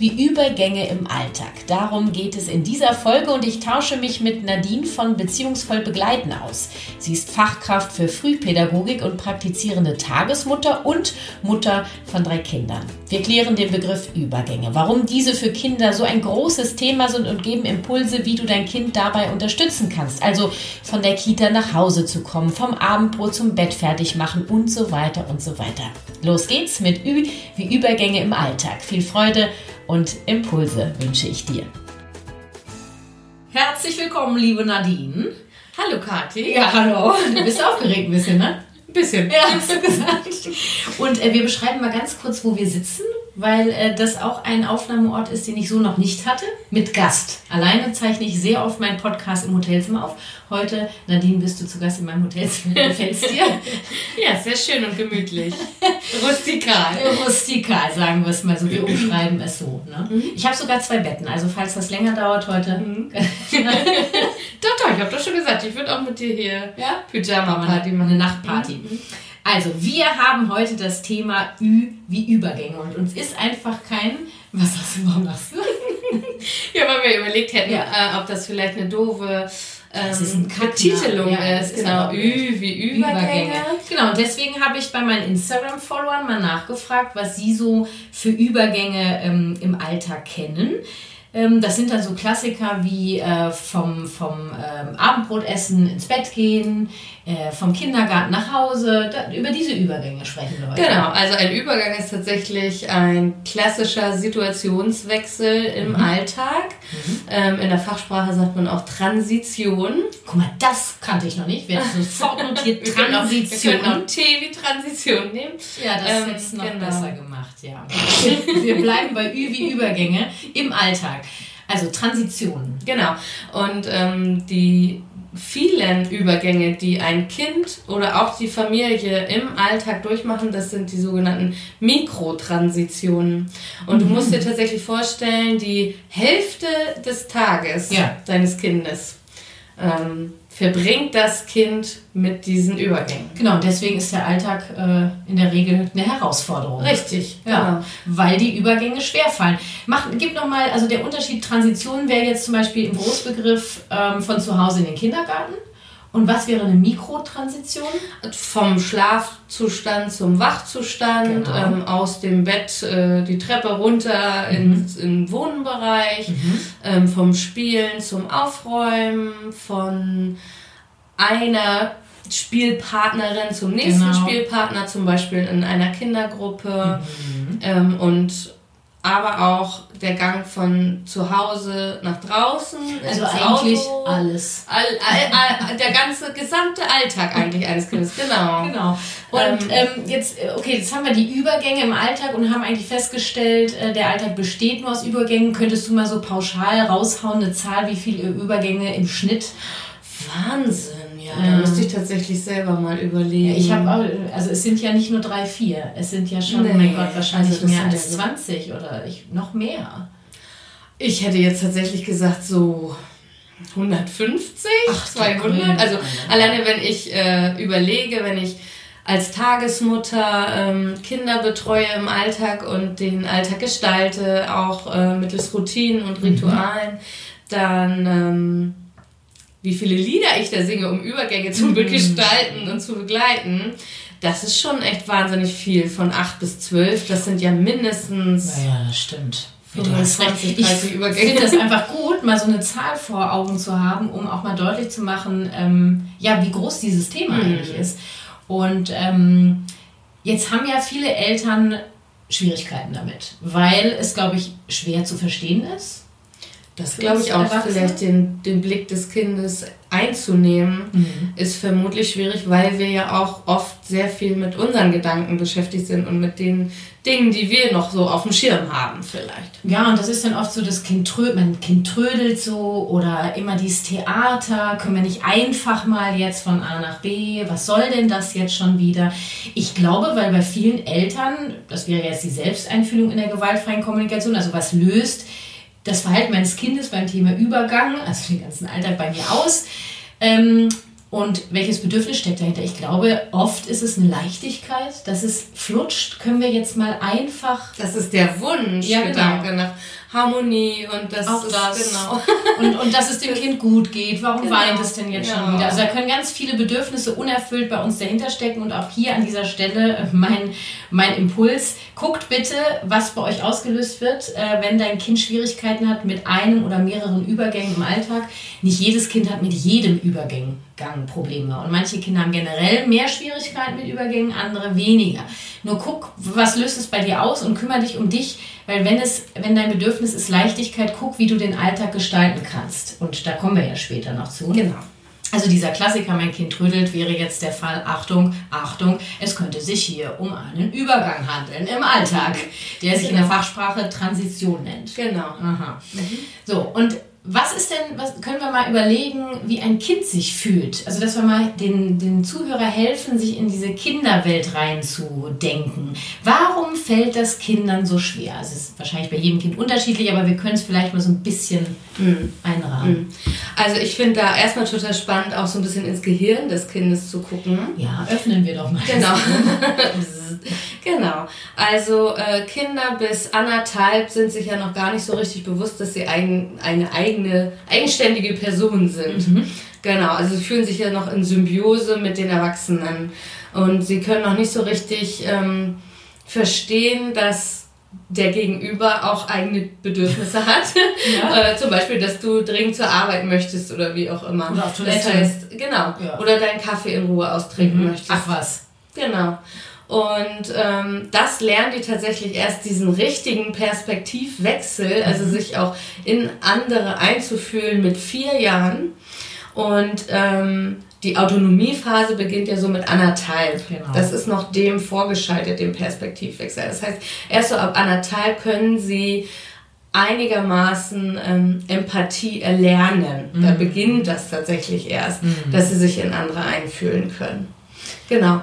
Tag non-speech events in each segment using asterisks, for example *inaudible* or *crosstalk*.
wie Übergänge im Alltag. Darum geht es in dieser Folge und ich tausche mich mit Nadine von Beziehungsvoll Begleiten aus. Sie ist Fachkraft für Frühpädagogik und praktizierende Tagesmutter und Mutter von drei Kindern. Wir klären den Begriff Übergänge, warum diese für Kinder so ein großes Thema sind und geben Impulse, wie du dein Kind dabei unterstützen kannst. Also von der Kita nach Hause zu kommen, vom Abendbrot zum Bett fertig machen und so weiter und so weiter. Los geht's mit Ü wie Übergänge im Alltag. Viel Freude und Impulse wünsche ich dir. Herzlich willkommen, liebe Nadine. Hallo Kathi. Ja, hallo. Du bist aufgeregt ein bisschen, ne? Ein bisschen. Ja, hast du gesagt. Und äh, wir beschreiben mal ganz kurz, wo wir sitzen, weil äh, das auch ein Aufnahmeort ist, den ich so noch nicht hatte, mit Gast. Alleine zeichne ich sehr oft meinen Podcast im Hotelzimmer auf. Heute, Nadine, bist du zu Gast in meinem Hotelzimmer. *laughs* Gefällt es dir? ja, sehr schön und gemütlich. Rustikal. *laughs* Rustikal, sagen wir es mal so. Wir *clears throat* umschreiben es so. Ne? Mhm. Ich habe sogar zwei Betten, also falls das länger dauert heute. Mhm. *laughs* doch, doch, ich habe doch schon gesagt, ich würde auch mit dir hier ja? Pyjama-Party machen. Eine Nachtparty. Mhm. Also, wir haben heute das Thema Ü wie Übergänge und uns ist einfach kein. Was hast du, warum lachst *laughs* du? ja, weil wir überlegt hätten, ja. äh, ob das vielleicht eine doofe das ist ähm, Betitelung ja, ist. Genau, Ü wie Übergänge. Übergänge. Genau, und deswegen habe ich bei meinen Instagram-Followern mal nachgefragt, was sie so für Übergänge ähm, im Alltag kennen. Ähm, das sind dann so Klassiker wie äh, vom, vom ähm, Abendbrotessen ins Bett gehen, äh, vom Kindergarten nach Hause. Da, über diese Übergänge sprechen wir heute. Genau, also ein Übergang ist tatsächlich ein klassischer Situationswechsel im mhm. Alltag. Mhm. Ähm, in der Fachsprache sagt man auch Transition. Guck mal, das kannte ich noch nicht. Werde *laughs* sofort notiert. Transition. Wir können auch T wie Transition nehmen. Ja, das ähm, ist jetzt noch genau. besser gemacht, ja. wir bleiben bei Ü wie Übergänge im Alltag. Also Transitionen. Genau. Und ähm, die vielen Übergänge, die ein Kind oder auch die Familie im Alltag durchmachen, das sind die sogenannten Mikrotransitionen. Und mhm. du musst dir tatsächlich vorstellen, die Hälfte des Tages ja. deines Kindes ähm, verbringt das Kind mit diesen Übergängen. Genau, deswegen ist der Alltag äh, in der Regel eine Herausforderung. Richtig, ja. Genau. Weil die Übergänge schwerfallen. Mach, gib nochmal, also der Unterschied Transition wäre jetzt zum Beispiel im Großbegriff ähm, von zu Hause in den Kindergarten. Und was wäre eine Mikrotransition? Vom Schlafzustand zum Wachzustand, genau. ähm, aus dem Bett äh, die Treppe runter mhm. ins in den Wohnbereich, mhm. ähm, vom Spielen zum Aufräumen, von einer Spielpartnerin zum nächsten genau. Spielpartner, zum Beispiel in einer Kindergruppe. Mhm. Ähm, und aber auch der Gang von zu Hause nach draußen. Also eigentlich Auto. alles. All, all, all, der ganze gesamte Alltag eigentlich eines Kindes, genau. *laughs* Genau. Und ähm, ähm, jetzt, äh, okay, jetzt haben wir die Übergänge im Alltag und haben eigentlich festgestellt, äh, der Alltag besteht nur aus Übergängen. Könntest du mal so pauschal raushauen, eine Zahl, wie viele Übergänge im Schnitt? Wahnsinn. Ja, da müsste ich tatsächlich selber mal überlegen. Ja, ich habe auch, also es sind ja nicht nur drei, vier, es sind ja schon, nee, oh mein Gott, wahrscheinlich also mehr als 20 oder ich, noch mehr. Ich hätte jetzt tatsächlich gesagt so 150, Ach, 200. Also alleine wenn ich äh, überlege, wenn ich als Tagesmutter ähm, Kinder betreue im Alltag und den Alltag gestalte, auch äh, mittels Routinen und mhm. Ritualen, mhm. dann ähm, wie viele Lieder ich da singe, um Übergänge zu mhm. gestalten und zu begleiten. Das ist schon echt wahnsinnig viel. Von 8 bis 12, das sind ja mindestens. Ja, ja das stimmt. 25, 30 Übergänge. Ich finde das *laughs* einfach gut, mal so eine Zahl vor Augen zu haben, um auch mal deutlich zu machen, ähm, ja, wie groß dieses Thema mhm. eigentlich ist. Und ähm, jetzt haben ja viele Eltern Schwierigkeiten damit, weil es, glaube ich, schwer zu verstehen ist Das glaube ich auch. Vielleicht den, den Blick des Kindes einzunehmen, mhm. ist vermutlich schwierig, weil wir ja auch oft sehr viel mit unseren Gedanken beschäftigt sind und mit den Dingen, die wir noch so auf dem Schirm haben, vielleicht. Ja, und das ist dann oft so, das Kind, trö mein kind trödelt so oder immer dieses Theater, können wir nicht einfach mal jetzt von A nach B, was soll denn das jetzt schon wieder? Ich glaube, weil bei vielen Eltern, das wäre jetzt die Selbsteinfühlung in der gewaltfreien Kommunikation, also was löst das Verhalten meines Kindes beim Thema Übergang, also den ganzen Alltag bei mir aus. Ähm, und welches Bedürfnis steckt dahinter? Ich glaube, oft ist es eine Leichtigkeit, dass es flutscht. Können wir jetzt mal einfach. Das ist der Wunsch, ja, genau. nach Harmonie und das auch das. Genau. *laughs* Und, und dass es dem Kind gut geht. Warum genau. weint es denn jetzt ja. schon wieder? Also da können ganz viele Bedürfnisse unerfüllt bei uns dahinter stecken und auch hier an dieser Stelle mein, mein Impuls. Guckt bitte, was bei euch ausgelöst wird, äh, wenn dein Kind Schwierigkeiten hat mit einem oder mehreren Übergängen im Alltag. Nicht jedes Kind hat mit jedem Übergang Probleme. Und manche Kinder haben generell mehr Schwierigkeiten mit Übergängen, andere weniger. Nur guck, was löst es bei dir aus und kümmere dich um dich, weil wenn es, wenn dein Bedürfnis ist Leichtigkeit, guck, wie du den Alltag gestalten kannst. Und da kommen wir ja später noch zu. Genau. Also dieser Klassiker, mein Kind trödelt, wäre jetzt der Fall, Achtung, Achtung, es könnte sich hier um einen Übergang handeln im Alltag, der sich genau. in der genau. Fachsprache Transition nennt. Genau. Aha. Mhm. So, und was ist denn, was können wir mal überlegen, wie ein Kind sich fühlt? Also, dass wir mal den, den Zuhörer helfen, sich in diese Kinderwelt reinzudenken. Warum fällt das Kindern so schwer? Also, es ist wahrscheinlich bei jedem Kind unterschiedlich, aber wir können es vielleicht mal so ein bisschen mhm. einrahmen. Mhm. Also, ich finde da erstmal total spannend, auch so ein bisschen ins Gehirn des Kindes zu gucken. Ja, öffnen wir doch mal. Genau. *laughs* *laughs* genau. Also, äh, Kinder bis anderthalb sind sich ja noch gar nicht so richtig bewusst, dass sie ein, eine eigene eigenständige Personen sind. Mhm. Genau, also sie fühlen sich ja noch in Symbiose mit den Erwachsenen. Und sie können noch nicht so richtig ähm, verstehen, dass der Gegenüber auch eigene Bedürfnisse *laughs* hat. Ja. äh, zum Beispiel, dass du dringend zur Arbeit möchtest oder wie auch immer. Oder auf Toilette. Das heißt, genau. Ja. Oder deinen Kaffee in Ruhe austrinken mhm. möchtest. Ach was. Genau. Und ähm, das lernen die tatsächlich erst diesen richtigen Perspektivwechsel, also mhm. sich auch in andere einzufühlen mit vier Jahren. Und ähm, die Autonomiephase beginnt ja so mit anderthalb. Genau. Das ist noch dem vorgeschaltet, dem Perspektivwechsel. Das heißt, erst so ab anderthalb können sie einigermaßen ähm, Empathie erlernen. Mhm. Da beginnt das tatsächlich erst, mhm. dass sie sich in andere einfühlen können. Genau.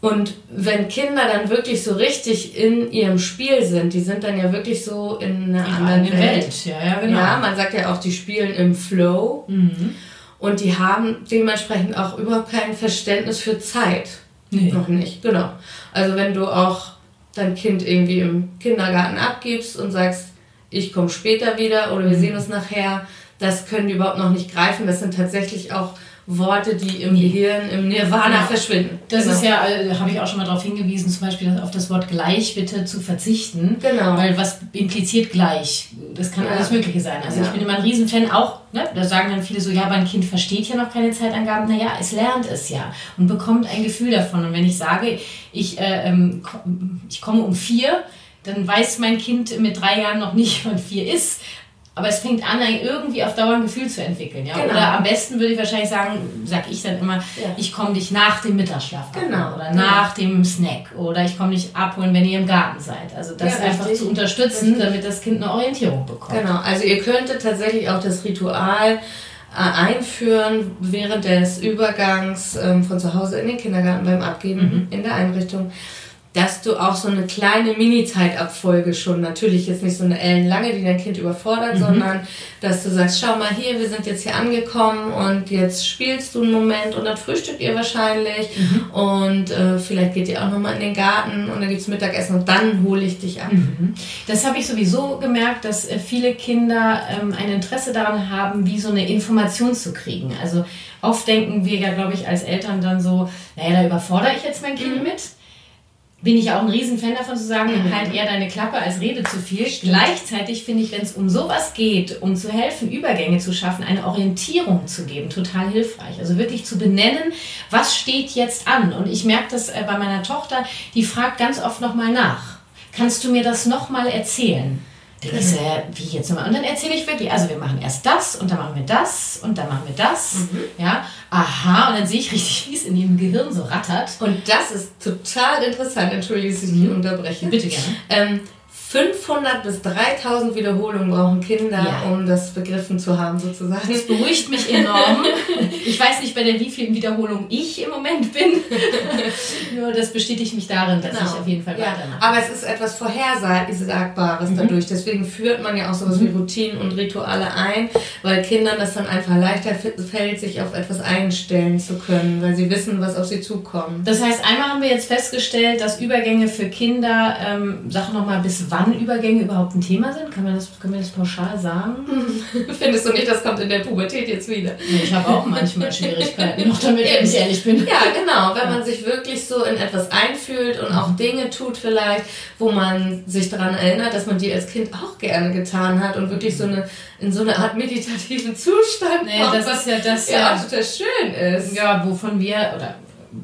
Und wenn Kinder dann wirklich so richtig in ihrem Spiel sind, die sind dann ja wirklich so in einer in anderen Welt. Welt. Ja, ja, genau. Ja, man sagt ja auch, die spielen im Flow. Mhm. Und die haben dementsprechend auch überhaupt kein Verständnis für Zeit. Nee. Noch nicht, genau. Also wenn du auch dein Kind irgendwie im Kindergarten abgibst und sagst, ich komme später wieder oder wir mhm. sehen uns nachher, das können die überhaupt noch nicht greifen. Das sind tatsächlich auch Worte, die im Gehirn, im Nirvana genau. verschwinden. Das genau. ist ja, äh, habe ich auch schon mal darauf hingewiesen, zum Beispiel auf das Wort gleich bitte zu verzichten. Genau. Weil was impliziert gleich? Das kann ja. alles Mögliche sein. Also ja. ich bin immer ein Riesenfan auch, ne, da sagen dann viele so, ja, aber ein Kind versteht ja noch keine Zeitangaben. Naja, es lernt es ja und bekommt ein Gefühl davon. Und wenn ich sage, ich, äh, ähm, ich komme um vier, dann weiß mein Kind mit drei Jahren noch nicht, *laughs* wann vier ist. Aber es fängt an, irgendwie auf Dauer ein Gefühl zu entwickeln. Ja? Genau. Oder am besten würde ich wahrscheinlich sagen, sag ich dann immer, ja. ich komme dich nach dem Mittagsschlaf genau. oder nach dem Snack oder ich komme dich abholen, wenn ihr im Garten seid. Also das ja, einfach richtig. zu unterstützen, richtig. damit das Kind eine Orientierung bekommt. Genau, also ihr könntet tatsächlich auch das Ritual äh, einführen während des Übergangs ähm, von zu Hause in den Kindergarten beim Abgeben mhm. in der Einrichtung dass du auch so eine kleine Mini-Zeitabfolge schon, natürlich jetzt nicht so eine ellenlange, die dein Kind überfordert, mhm. sondern dass du sagst, schau mal hier, wir sind jetzt hier angekommen und jetzt spielst du einen Moment und dann frühstückt ihr wahrscheinlich mhm. und äh, vielleicht geht ihr auch nochmal in den Garten und dann gibt es Mittagessen und dann hole ich dich ab. Mhm. Das habe ich sowieso gemerkt, dass äh, viele Kinder ähm, ein Interesse daran haben, wie so eine Information zu kriegen. Also oft denken wir ja, glaube ich, als Eltern dann so, naja, da überfordere ich jetzt mein Kind mhm. mit bin ich auch ein Riesenfan davon zu sagen, mhm. halt eher deine Klappe als Rede zu viel. Stimmt. Gleichzeitig finde ich, wenn es um sowas geht, um zu helfen, Übergänge zu schaffen, eine Orientierung zu geben, total hilfreich. Also wirklich zu benennen, was steht jetzt an. Und ich merke das äh, bei meiner Tochter, die fragt ganz oft nochmal nach. Kannst du mir das nochmal erzählen? Ja, wie jetzt nochmal? Und dann erzähle ich wirklich, also wir machen erst das und dann machen wir das und dann machen wir das. Mhm. Ja, aha, und dann sehe ich richtig, wie es in ihrem Gehirn so rattert. Und das ist total interessant, entschuldige, dass ich dich mhm. unterbreche. Bitte gerne. Ähm, 500 bis 3000 Wiederholungen brauchen Kinder, ja. um das begriffen zu haben, sozusagen. Das beruhigt mich enorm. ich weiß nicht, bei der wievielten Wiederholung ich im Moment bin. *laughs* Nur das bestätigt mich darin, dass genau. ich auf jeden Fall ja. weitermache. Aber es ist etwas Vorhersagbares mhm. dadurch. Deswegen führt man ja auch sowas mhm. wie Routinen und Rituale ein, weil Kindern das dann einfach leichter fällt, sich auf etwas einstellen zu können, weil sie wissen, was auf sie zukommt. Das heißt, einmal haben wir jetzt festgestellt, dass Übergänge für Kinder, ähm, sag nochmal, bis wann wann Übergänge überhaupt ein Thema sind? Kann man das, können wir das pauschal sagen? *laughs* Findest du nicht, das kommt in der Pubertät jetzt wieder? Ich habe auch manchmal Schwierigkeiten, noch damit, wenn ich ehrlich bin. Ja, genau. Wenn man sich wirklich so in etwas einfühlt und auch Dinge tut vielleicht, wo man sich daran erinnert, dass man die als Kind auch gerne getan hat und wirklich so eine in so eine Art meditativen Zustand nee, kommt, das ist ja das ja, ja total schön ist. Ja, wovon wir oder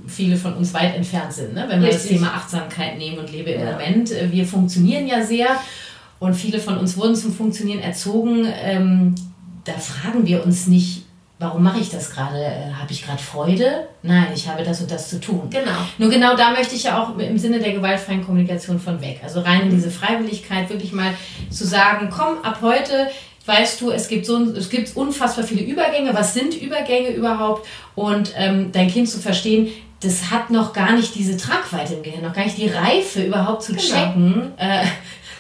viele von uns weit entfernt sind. Ne? Wenn wir Richtig. das Thema Achtsamkeit nehmen und lebe im ja. Moment. Äh, wir funktionieren ja sehr und viele von uns wurden zum Funktionieren erzogen. Ähm, da fragen wir uns nicht, warum mache ich das gerade? Äh, habe ich gerade Freude? Nein, ich habe das und das zu tun. Genau. Nur genau da möchte ich ja auch im Sinne der gewaltfreien Kommunikation von weg. Also rein in diese Freiwilligkeit, wirklich mal zu sagen, komm, ab heute weißt du, es gibt so es gibt unfassbar viele Übergänge. Was sind Übergänge überhaupt? Und ähm, dein Kind zu verstehen, das hat noch gar nicht diese Tragweite im Gehirn, noch gar nicht die Reife überhaupt zu genau. checken, äh,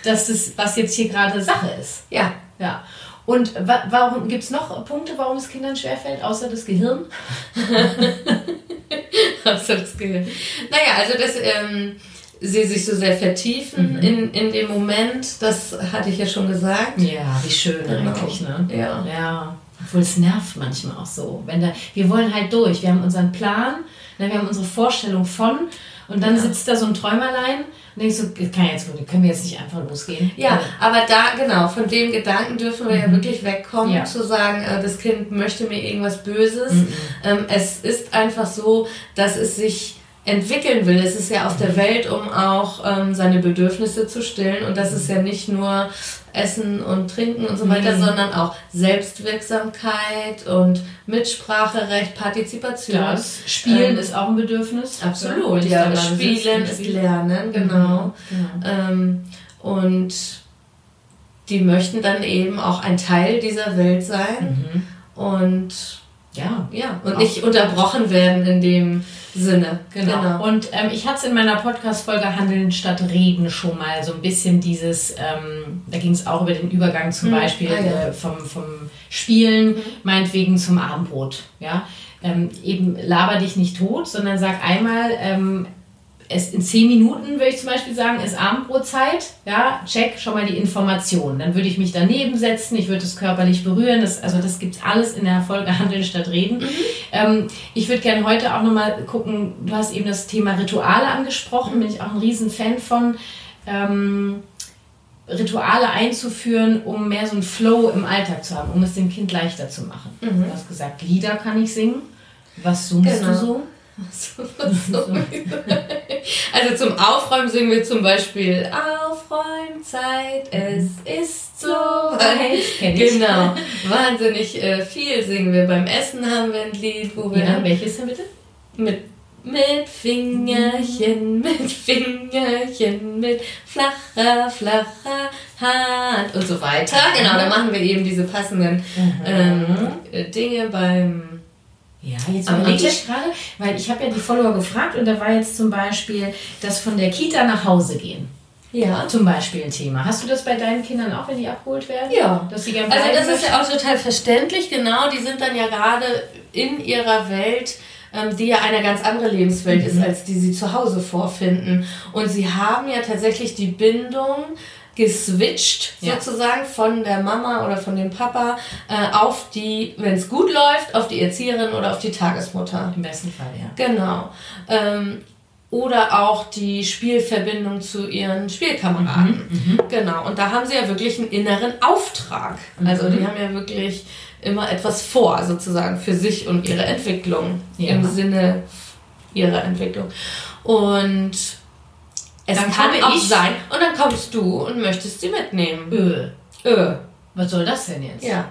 dass das, was jetzt hier gerade Sache ist. Ja. Ja. Und wa warum gibt es noch Punkte, warum es Kindern schwerfällt, außer das Gehirn? *laughs* außer das Gehirn. Naja, also das. Ähm sie sich so sehr vertiefen mhm. in, in dem Moment. Das hatte ich ja schon gesagt. Ja, wie schön genau. eigentlich, ne? Ja. ja. Obwohl es nervt manchmal auch so. Wenn da, wir wollen halt durch. Wir haben unseren Plan, ne, wir haben unsere Vorstellung von und dann ja. sitzt da so ein Träumerlein und denkst so, kann jetzt, können wir jetzt nicht einfach losgehen? Ja, aber da, genau, von dem Gedanken dürfen wir mhm. ja wirklich wegkommen, ja. zu sagen, äh, das Kind möchte mir irgendwas Böses. Mhm. Ähm, es ist einfach so, dass es sich entwickeln will. Es ist ja auf der Welt, um auch ähm, seine Bedürfnisse zu stillen. Und das ist ja nicht nur Essen und Trinken und so weiter, mhm. sondern auch Selbstwirksamkeit und Mitspracherecht, Partizipation. Das Spielen ähm, ist auch ein Bedürfnis. Absolut, ja. ja Spielen ist Lernen, genau. Mhm. genau. Ähm, und die möchten dann eben auch ein Teil dieser Welt sein. Mhm. Und ja, ja, und nicht unterbrochen werden in dem Sinne. Genau. genau. Und ähm, ich hatte es in meiner Podcast-Folge Handeln statt Reden schon mal so ein bisschen dieses, ähm, da ging es auch über den Übergang zum mhm. Beispiel ah, ja. äh, vom, vom Spielen, mhm. meinetwegen zum Abendbrot. Ja? Ähm, eben laber dich nicht tot, sondern sag einmal, ähm, es in zehn Minuten, würde ich zum Beispiel sagen, ist Abendbrotzeit. Ja, check schon mal die Informationen. Dann würde ich mich daneben setzen, ich würde es körperlich berühren. Das, also das gibt es alles in der Folge Handeln statt Reden. Mhm. Ähm, ich würde gerne heute auch nochmal gucken, du hast eben das Thema Rituale angesprochen, bin ich auch ein riesen Fan von. Ähm, Rituale einzuführen, um mehr so einen Flow im Alltag zu haben, um es dem Kind leichter zu machen. Mhm. Du hast gesagt, Lieder kann ich singen. Was suchst genau. du so? *laughs* also zum Aufräumen singen wir zum Beispiel Aufräumzeit, es ist so weit. Genau, wahnsinnig äh, viel singen wir. Beim Essen haben wir ein Lied, wo wir... Ja, welches denn bitte? Mit mit Fingerchen, mit Fingerchen, mit flacher, flacher Hand und so weiter. Genau, da machen wir eben diese passenden mhm. ähm, Dinge beim ja, jetzt überlege ich gerade, weil ich habe ja die Follower gefragt und da war jetzt zum Beispiel das von der Kita nach Hause gehen. Ja. Zum Beispiel ein Thema. Hast du das bei deinen Kindern auch, wenn die abgeholt werden? Ja. Dass sie gerne also das ist ja auch total verständlich, genau. Die sind dann ja gerade in ihrer Welt, ähm, die ja eine ganz andere Lebenswelt mhm. ist, als die sie zu Hause vorfinden. Und sie haben ja tatsächlich die Bindung geswitcht ja. sozusagen von der Mama oder von dem Papa äh, auf die, wenn es gut läuft, auf die Erzieherin oder auf die Tagesmutter. Im besten Fall, ja. Genau. Ähm, oder auch die Spielverbindung zu ihren Spielkameraden. Mhm, mhm. genau. Und da haben sie ja wirklich einen inneren Auftrag. Mhm. Also die haben ja wirklich immer etwas vor, sozusagen, für sich und ihre Entwicklung. Ja. Im Sinne ihrer Entwicklung. Und Es dann kann auch sein. Und dann kommst du und möchtest sie mitnehmen. Öh. Öh. Was soll das denn jetzt? Ja.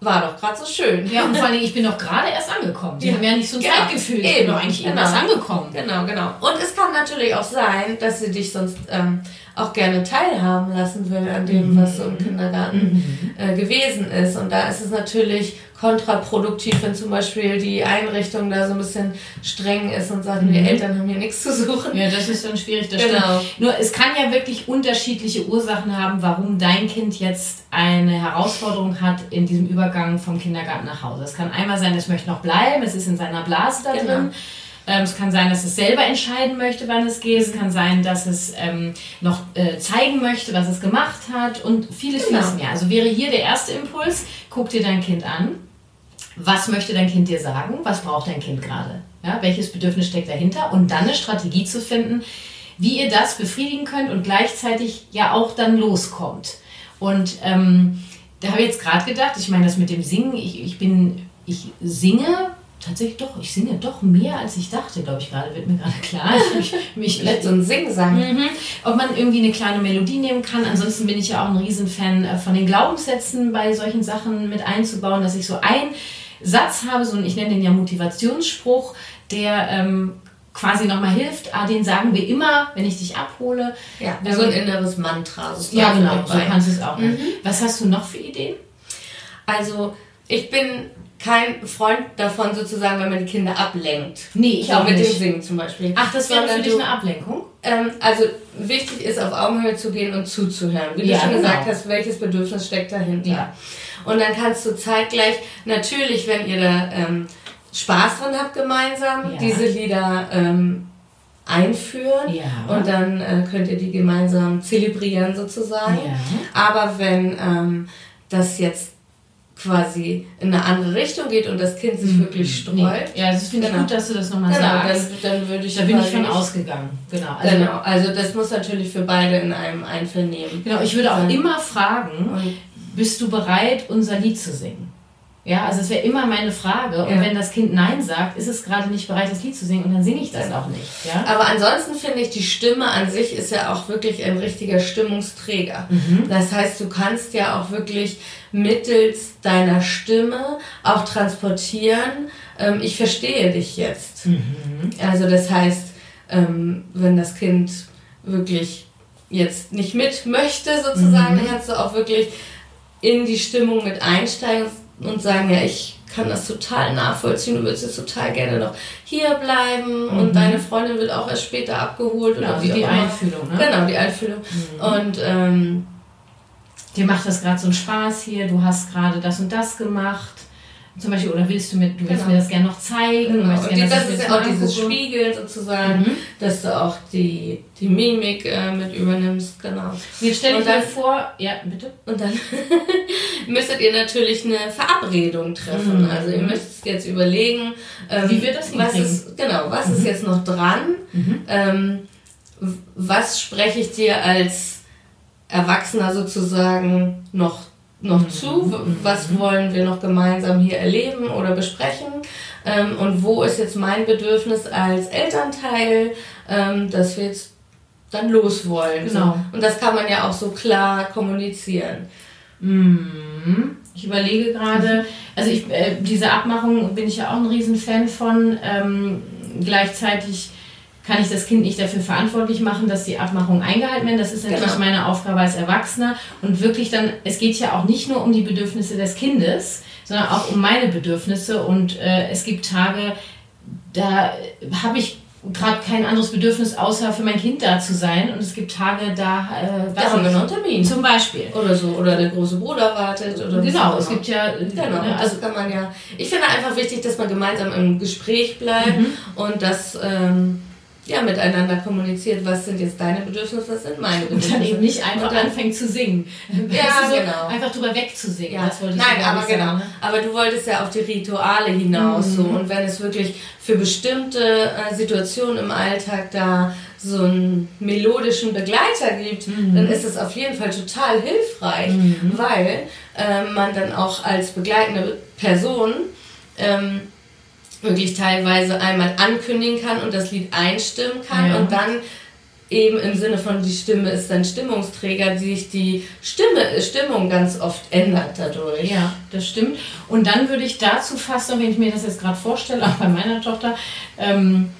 War doch gerade so schön. Ja, und vor allem, ich bin doch gerade erst angekommen. Die ja. haben ja nicht so ein genau. Zeitgefühl. Ich bin doch eigentlich genau. erst angekommen. Genau, genau. Und es kann natürlich auch sein, dass sie dich sonst ähm, auch gerne teilhaben lassen will an dem, was so im Kindergarten mhm. äh, gewesen ist. Und da ist es natürlich kontraproduktiv, wenn zum Beispiel die Einrichtung da so ein bisschen streng ist und sagt, mhm. wir Eltern haben hier nichts zu suchen. Ja, das ist dann schwierig. Das genau. Stimmt. Nur es kann ja wirklich unterschiedliche Ursachen haben, warum dein Kind jetzt eine Herausforderung hat in diesem Übergang vom Kindergarten nach Hause. Es kann einmal sein, es möchte noch bleiben, es ist in seiner Blase da genau. drin. Ähm, es kann sein, dass es selber entscheiden möchte, wann es geht. Es kann sein, dass es ähm, noch äh, zeigen möchte, was es gemacht hat und vieles, genau. vieles mehr. Also wäre hier der erste Impuls, guck dir dein Kind an. Was möchte dein Kind dir sagen? Was braucht dein Kind gerade? Ja, welches Bedürfnis steckt dahinter? Und dann eine Strategie zu finden, wie ihr das befriedigen könnt und gleichzeitig ja auch dann loskommt. Und ähm, da habe ich jetzt gerade gedacht, ich meine das mit dem Singen, ich, ich bin, ich singe tatsächlich doch, ich singe doch mehr als ich dachte, glaube ich gerade, wird mir gerade *laughs* klar. Ich, mich Let so ein Singsang. Mhm. Ob man irgendwie eine kleine Melodie nehmen kann. Ansonsten bin ich ja auch ein Riesenfan äh, von den Glaubenssätzen bei solchen Sachen mit einzubauen, dass ich so einen Satz habe, so ein, ich nenne den ja Motivationsspruch, der ähm, quasi nochmal hilft. Ah, den sagen wir immer, wenn ich dich abhole. Ja, ähm, so ein inneres Mantra. Ja, genau, so kannst du es auch. Mhm. Was hast du noch für Ideen? Also, ich bin kein Freund davon sozusagen, wenn man die Kinder ablenkt. Nee, ich so auch mit nicht. dem Singen zum Beispiel. Ach, das wäre für dich eine Ablenkung? Ähm, also wichtig ist, auf Augenhöhe zu gehen und zuzuhören. Wie ja, du schon genau. gesagt hast, welches Bedürfnis steckt dahinter. Ja. Und dann kannst du zeitgleich, natürlich, wenn ihr da ähm, Spaß dran habt gemeinsam, ja. diese Lieder ähm, einführen ja. und dann äh, könnt ihr die gemeinsam zelebrieren sozusagen. Ja. Aber wenn ähm, das jetzt quasi in eine andere Richtung geht und das Kind sich mhm. wirklich streut. Nee. Ja, das finde ich genau. gut, dass du das nochmal genau, sagst. Dann, dann würde ich da bin ich von ausgegangen. Genau. Also, genau. Also das muss natürlich für beide in einem Einvernehmen. Genau, ich würde auch immer fragen, bist du bereit, unser Lied zu singen? Ja, also es wäre immer meine Frage. Und ja. wenn das Kind Nein sagt, ist es gerade nicht bereit, das Lied zu singen und dann singe ich das auch nicht. Ja? Aber ansonsten finde ich, die Stimme an sich ist ja auch wirklich ein richtiger Stimmungsträger. Mhm. Das heißt, du kannst ja auch wirklich mittels deiner Stimme auch transportieren, ähm, ich verstehe dich jetzt. Mhm. Also das heißt, ähm, wenn das Kind wirklich jetzt nicht mit möchte sozusagen, mhm. dann kannst du auch wirklich in die Stimmung mit einsteigen und sagen, ja, ich kann das total nachvollziehen, du würdest jetzt total gerne noch hier bleiben mhm. und deine Freundin wird auch erst später abgeholt. Genau, oder wie die Einfühlung, ne? Genau, die Einfühlung. Mhm. Und ähm, dir macht das gerade so einen Spaß hier, du hast gerade das und das gemacht. Zum Beispiel, oder willst du, mit, du willst genau. mir das gerne noch zeigen? Genau. Und die, das, ist ja auch dieses Spiegeln sozusagen, mhm. dass du auch die, die Mimik äh, mit übernimmst, genau. Jetzt stell dir dann vor, ja, bitte. Und dann *laughs* müsstet ihr natürlich eine Verabredung treffen. Mhm. Also ihr müsst jetzt überlegen, ähm, wie wird das was ist Genau, was mhm. ist jetzt noch dran? Mhm. Ähm, was spreche ich dir als Erwachsener sozusagen noch noch zu, was wollen wir noch gemeinsam hier erleben oder besprechen ähm, und wo ist jetzt mein Bedürfnis als Elternteil, ähm, dass wir jetzt dann los wollen. Genau. So. Und das kann man ja auch so klar kommunizieren. Mhm. Ich überlege gerade, also ich, äh, diese Abmachung bin ich ja auch ein Riesenfan von. Ähm, gleichzeitig kann ich das Kind nicht dafür verantwortlich machen, dass die Abmachungen eingehalten werden. Das ist natürlich genau. meine Aufgabe als Erwachsener. Und wirklich dann, es geht ja auch nicht nur um die Bedürfnisse des Kindes, sondern auch um meine Bedürfnisse. Und äh, es gibt Tage, da habe ich gerade kein anderes Bedürfnis, außer für mein Kind da zu sein. Und es gibt Tage, da, äh, da haben wir noch einen Termin. Zum Beispiel. Oder so. Oder der große Bruder wartet. Oder genau, es gibt ja. Genau, ne, also kann man ja. Ich finde einfach wichtig, dass man gemeinsam im Gespräch bleibt mhm. und dass. Ähm, ja, miteinander kommuniziert, was sind jetzt deine Bedürfnisse, was sind meine Bedürfnisse. Und dann eben nicht einfach anfängt zu singen. *laughs* Ja, so genau. Einfach drüber wegzusingen. Ja. Nein, aber genau. Sagen? Aber du wolltest ja auf die Rituale hinaus. Mhm. So. Und wenn es wirklich für bestimmte äh, Situationen im Alltag da so einen melodischen Begleiter gibt, mhm. dann ist es auf jeden Fall total hilfreich, mhm. weil äh, man dann auch als begleitende Person ähm, wirklich teilweise einmal ankündigen kann und das Lied einstimmen kann ja. und dann eben im Sinne von die Stimme ist ein Stimmungsträger, die sich die Stimme, Stimmung ganz oft ändert dadurch. Ja, das stimmt. Und dann würde ich dazu fassen, wenn ich mir das jetzt gerade vorstelle, auch bei meiner Tochter, ähm,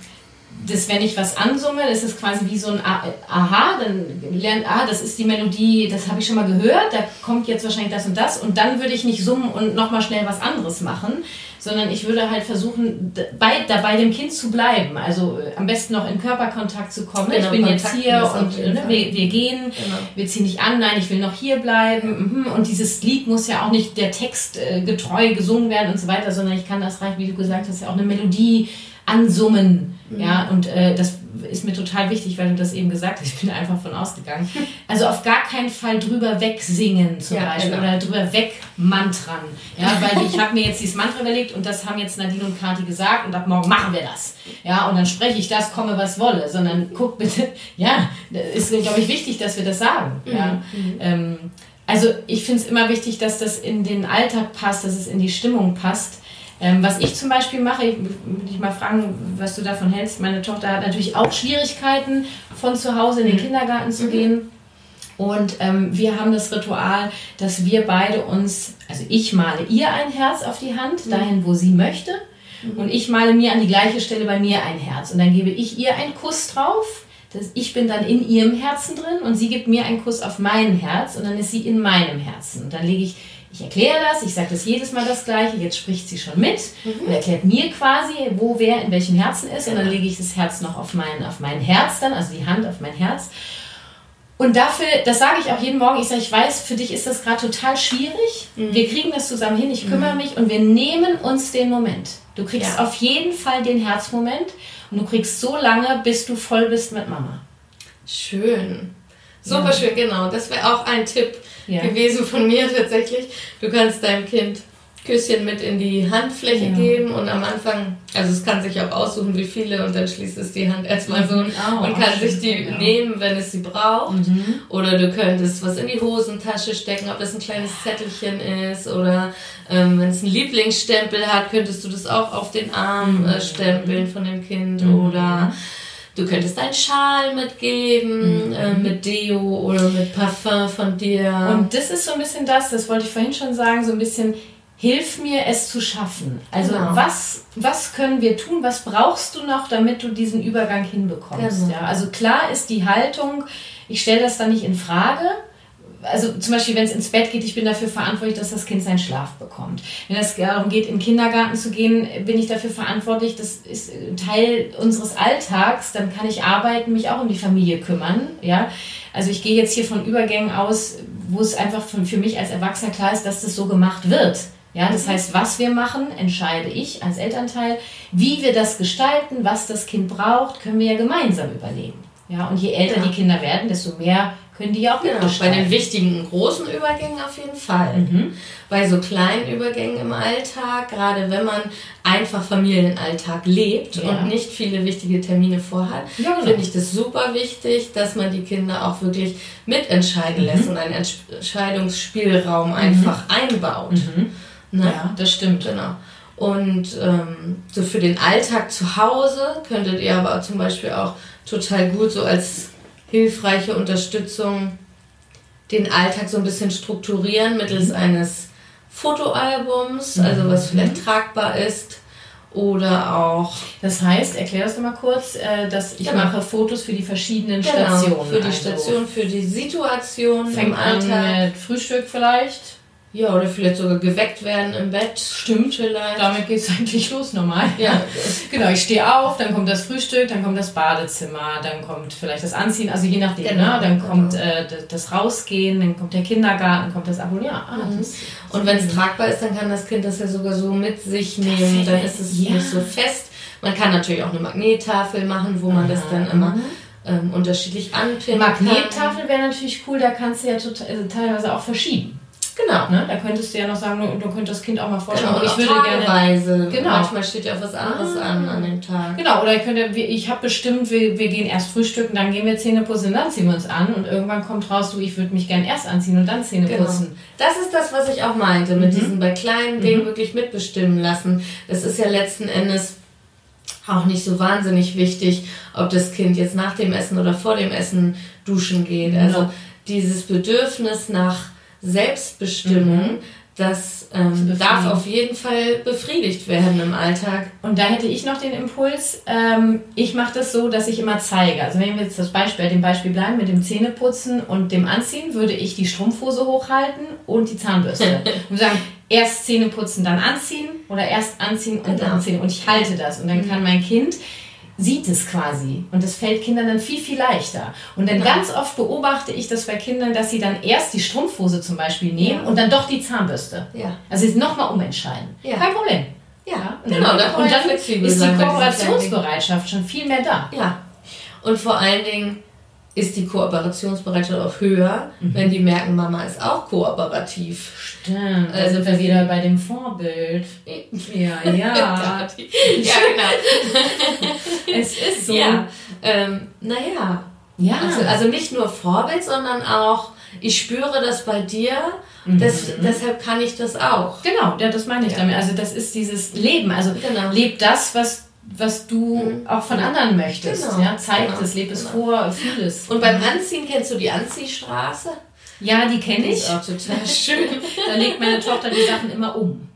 dass wenn ich was ansumme, das ist quasi wie so ein Aha, dann lernt, ah, das ist die Melodie, das habe ich schon mal gehört, da kommt jetzt wahrscheinlich das und das und dann würde ich nicht summen und nochmal schnell was anderes machen, sondern ich würde halt versuchen, bei, da bei dem Kind zu bleiben, also äh, am besten noch in Körperkontakt zu kommen. Genau, ich bin Kontakt jetzt hier und ne, wir, wir, gehen, genau. wir ziehen nicht an, nein, ich will noch hier bleiben mhm. und dieses Lied muss ja auch nicht der Text äh, getreu gesungen werden und so weiter, sondern ich kann das reich, wie du gesagt hast, ja auch eine Melodie ansummen. Mhm. Ja, und äh, das ist mir total wichtig, weil du das eben gesagt hast. Ich bin einfach von ausgegangen. *laughs* Also auf gar keinen Fall drüber wegsingen zum ja, Beispiel genau. oder drüber wegmantern. Ja, weil ich habe mir jetzt dieses Mantra überlegt und das haben jetzt Nadine und Kati gesagt und ab morgen machen wir das. Ja, und dann spreche ich das, komme was wolle, sondern guck bitte, *laughs* ja, ist glaube ich wichtig, dass wir das sagen. Mhm. Ja. Mhm. Ähm, also ich finde es immer wichtig, dass das in den Alltag passt, dass es in die Stimmung passt. Ähm, was ich zum Beispiel mache, ich würde dich mal fragen, was du davon hältst. Meine Tochter hat natürlich auch Schwierigkeiten, von zu Hause in den mhm. Kindergarten zu mhm. gehen. Und ähm, wir haben das Ritual, dass wir beide uns, also ich male ihr ein Herz auf die Hand, mhm. dahin, wo sie möchte. Mhm. Und ich male mir an die gleiche Stelle bei mir ein Herz. Und dann gebe ich ihr einen Kuss drauf. Das, ich bin dann in ihrem Herzen drin und sie gibt mir einen Kuss auf mein Herz und dann ist sie in meinem Herzen. Und dann lege ich ich erkläre das, ich sage das jedes Mal das Gleiche, jetzt spricht sie schon mit mhm. und erklärt mir quasi, wo wer in welchem Herzen ist und dann lege ich das Herz noch auf mein, auf mein Herz dann, also die Hand auf mein Herz. Und dafür, das sage ich auch jeden Morgen, ich sage, ich weiß, für dich ist das gerade total schwierig. Mhm. Wir kriegen das zusammen hin, ich kümmere mhm. mich und wir nehmen uns den Moment. Du kriegst ja. auf jeden Fall den Herzmoment und du kriegst so lange, bis du voll bist mit Mama. Schön. Super ja. schön, genau. Das wäre auch ein Tipp ja. gewesen von mir tatsächlich. Du kannst deinem Kind Küsschen mit in die Handfläche ja. geben und am Anfang, also es kann sich auch aussuchen, wie viele und dann schließt es die Hand erstmal so oh, und kann sich die ja. nehmen, wenn es sie braucht. Mhm. Oder du könntest was in die Hosentasche stecken, ob das ein kleines Zettelchen ist oder ähm, wenn es einen Lieblingsstempel hat, könntest du das auch auf den Arm äh, stempeln von dem Kind mhm. oder Du könntest einen Schal mitgeben, mhm. äh, mit Deo oder mit Parfum von dir. Und das ist so ein bisschen das, das wollte ich vorhin schon sagen, so ein bisschen, hilf mir es zu schaffen. Also genau. was, was können wir tun, was brauchst du noch, damit du diesen Übergang hinbekommst? Genau. Ja? Also klar ist die Haltung, ich stelle das dann nicht in Frage, also zum Beispiel, wenn es ins Bett geht, ich bin dafür verantwortlich, dass das Kind seinen Schlaf bekommt. Wenn es darum geht, in den Kindergarten zu gehen, bin ich dafür verantwortlich, das ist Teil unseres Alltags, dann kann ich arbeiten, mich auch um die Familie kümmern, ja. Also ich gehe jetzt hier von Übergängen aus, wo es einfach für mich als Erwachsener klar ist, dass das so gemacht wird. Ja, das heißt, was wir machen, entscheide ich als Elternteil. Wie wir das gestalten, was das Kind braucht, können wir ja gemeinsam überlegen. Ja, und je älter die Kinder werden, desto mehr können die ja auch genau, Bei den wichtigen großen Übergängen auf jeden Fall. Mhm. Bei so kleinen Übergängen im Alltag, gerade wenn man einfach Familienalltag lebt ja. und nicht viele wichtige Termine vorhat, ja, genau. finde ich das super wichtig, dass man die Kinder auch wirklich mitentscheiden lässt mhm. und einen Entscheidungsspielraum mhm. einfach einbaut. Mhm. Ne? Ja, das stimmt. Genau. Und ähm, so für den Alltag zu Hause könntet ihr aber zum Beispiel auch total gut so als hilfreiche Unterstützung den Alltag so ein bisschen strukturieren mittels mhm. eines Fotoalbums, also was mhm. vielleicht tragbar ist. Oder auch. Das heißt, erklär das mal kurz, äh, dass ich genau. mache Fotos für die verschiedenen genau, Stationen. Für die also Station, für die Situation Fängt im Alltag. An mit Frühstück vielleicht. Ja, oder vielleicht sogar geweckt werden im Bett. Stimmt. Vielleicht. Damit geht es eigentlich los normal. Ja. *laughs* genau, ich stehe auf, dann kommt das Frühstück, dann kommt das Badezimmer, dann kommt vielleicht das Anziehen, also je nachdem, genau, ne? dann genau. kommt äh, das Rausgehen, dann kommt der Kindergarten, kommt das Abonnieren. Ah, mhm. Und wenn es tragbar ist, dann kann das Kind das ja sogar so mit sich nehmen, dann ist es ja. nicht so fest. Man kann natürlich auch eine Magnettafel machen, wo man Aha. das dann immer ähm, unterschiedlich anpinnen Magnettafel wäre natürlich cool, da kannst du ja total, also teilweise auch verschieben. Genau. Ne? Da könntest du ja noch sagen, du, könntest das Kind auch mal vorstellen. Genau, ich würde gerne. Genau. Manchmal steht ja auch was anderes ah. an an dem Tag. Genau, oder ich, könnte, ich habe bestimmt, wir, wir gehen erst frühstücken, dann gehen wir Zähne putzen, dann ziehen wir uns an und irgendwann kommt raus, du, ich würde mich gerne erst anziehen und dann Zähne genau. putzen. Das ist das, was ich auch meinte, mit mhm. diesen bei kleinen Dingen mhm. wirklich mitbestimmen lassen. Das ist ja letzten Endes auch nicht so wahnsinnig wichtig, ob das Kind jetzt nach dem Essen oder vor dem Essen duschen geht. Also dieses Bedürfnis nach Selbstbestimmung, mhm. das ähm, darf auf jeden Fall befriedigt werden im Alltag. Und da hätte ich noch den Impuls, ähm, ich mache das so, dass ich immer zeige. Also wenn wir jetzt das Beispiel, dem Beispiel bleiben mit dem Zähneputzen und dem Anziehen, würde ich die Strumpfhose hochhalten und die Zahnbürste. *laughs* und sagen, erst Zähne putzen, dann anziehen oder erst anziehen und genau. dann anziehen. Und ich halte das. Und dann mhm. kann mein Kind sieht es quasi. Und das fällt Kindern dann viel, viel leichter. Und dann ja. ganz oft beobachte ich das bei Kindern, dass sie dann erst die Strumpfhose zum Beispiel nehmen ja. und dann doch die Zahnbürste. Ja. Also sie nochmal umentscheiden. Ja. Kein Problem. Ja, und genau. Dann, und dann ist die Kooperationsbereitschaft schon viel mehr da. Ja. Und vor allen Dingen ist die Kooperationsbereitschaft auch höher, mhm. wenn die merken, Mama ist auch kooperativ. Stimmt, also sind wir wieder bei dem Vorbild. Ja, *laughs* ja. ja, genau. *laughs* es ist so. Ja. Ähm, naja. Ja. Also, also nicht nur Vorbild, sondern auch, ich spüre das bei dir, mhm. das, deshalb kann ich das auch. Genau, ja, das meine ich ja. damit. Also das ist dieses Leben. Also genau. lebt das, was was du mhm. auch von anderen möchtest. Genau. Ja, zeig genau. es, lebe es genau. vor, fühl es. Und beim Anziehen kennst du die Anziehstraße? Ja, die kenne ich. Das ist auch total *laughs* schön. da legt meine Tochter die Sachen immer um.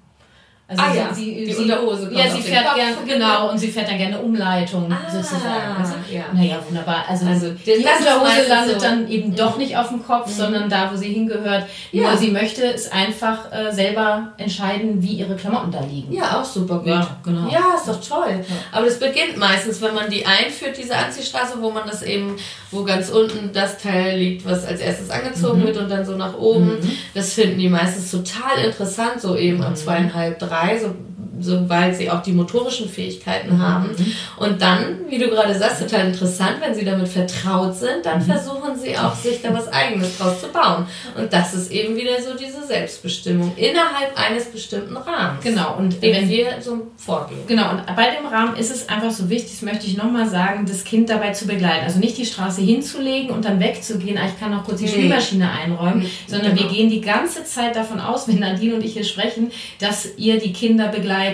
Also ah, ja. sie, die sie, Unterhose Ja, sie fährt gerne, genau, und sie fährt dann gerne Umleitung ah, sozusagen. Also, ja. Naja, wunderbar. Also, also die Unterhose landet so. dann eben mhm. doch nicht auf dem Kopf, mhm. sondern da, wo sie hingehört. Ja. Nur sie möchte es einfach äh, selber entscheiden, wie ihre Klamotten da liegen. Ja, auch super gut. Ja, genau. ja ist doch toll. Ja. Aber das beginnt meistens, wenn man die einführt, diese Anziehstraße, wo man das eben, wo ganz unten das Teil liegt, was als erstes angezogen mhm. wird und dann so nach oben. Mhm. Das finden die meistens total interessant, so eben am mhm. zweieinhalb, drei drei, so, sobald sie auch die motorischen Fähigkeiten mhm. haben. Und dann, wie du gerade sagst, total interessant, wenn sie damit vertraut sind, dann mhm. versuchen sie auch, sich da was Eigenes draus zu bauen. Und das ist eben wieder so diese Selbstbestimmung innerhalb eines bestimmten Rahmens. Genau, und wenn wir so vorgehen. Genau, und bei dem Rahmen ist es einfach so wichtig, das möchte ich nochmal sagen, das Kind dabei zu begleiten. Also nicht die Straße hinzulegen und dann wegzugehen, ah, ich kann noch kurz die Spülmaschine einräumen, sondern genau. wir gehen die ganze Zeit davon aus, wenn Nadine und ich hier sprechen, dass ihr die Kinder begleitet.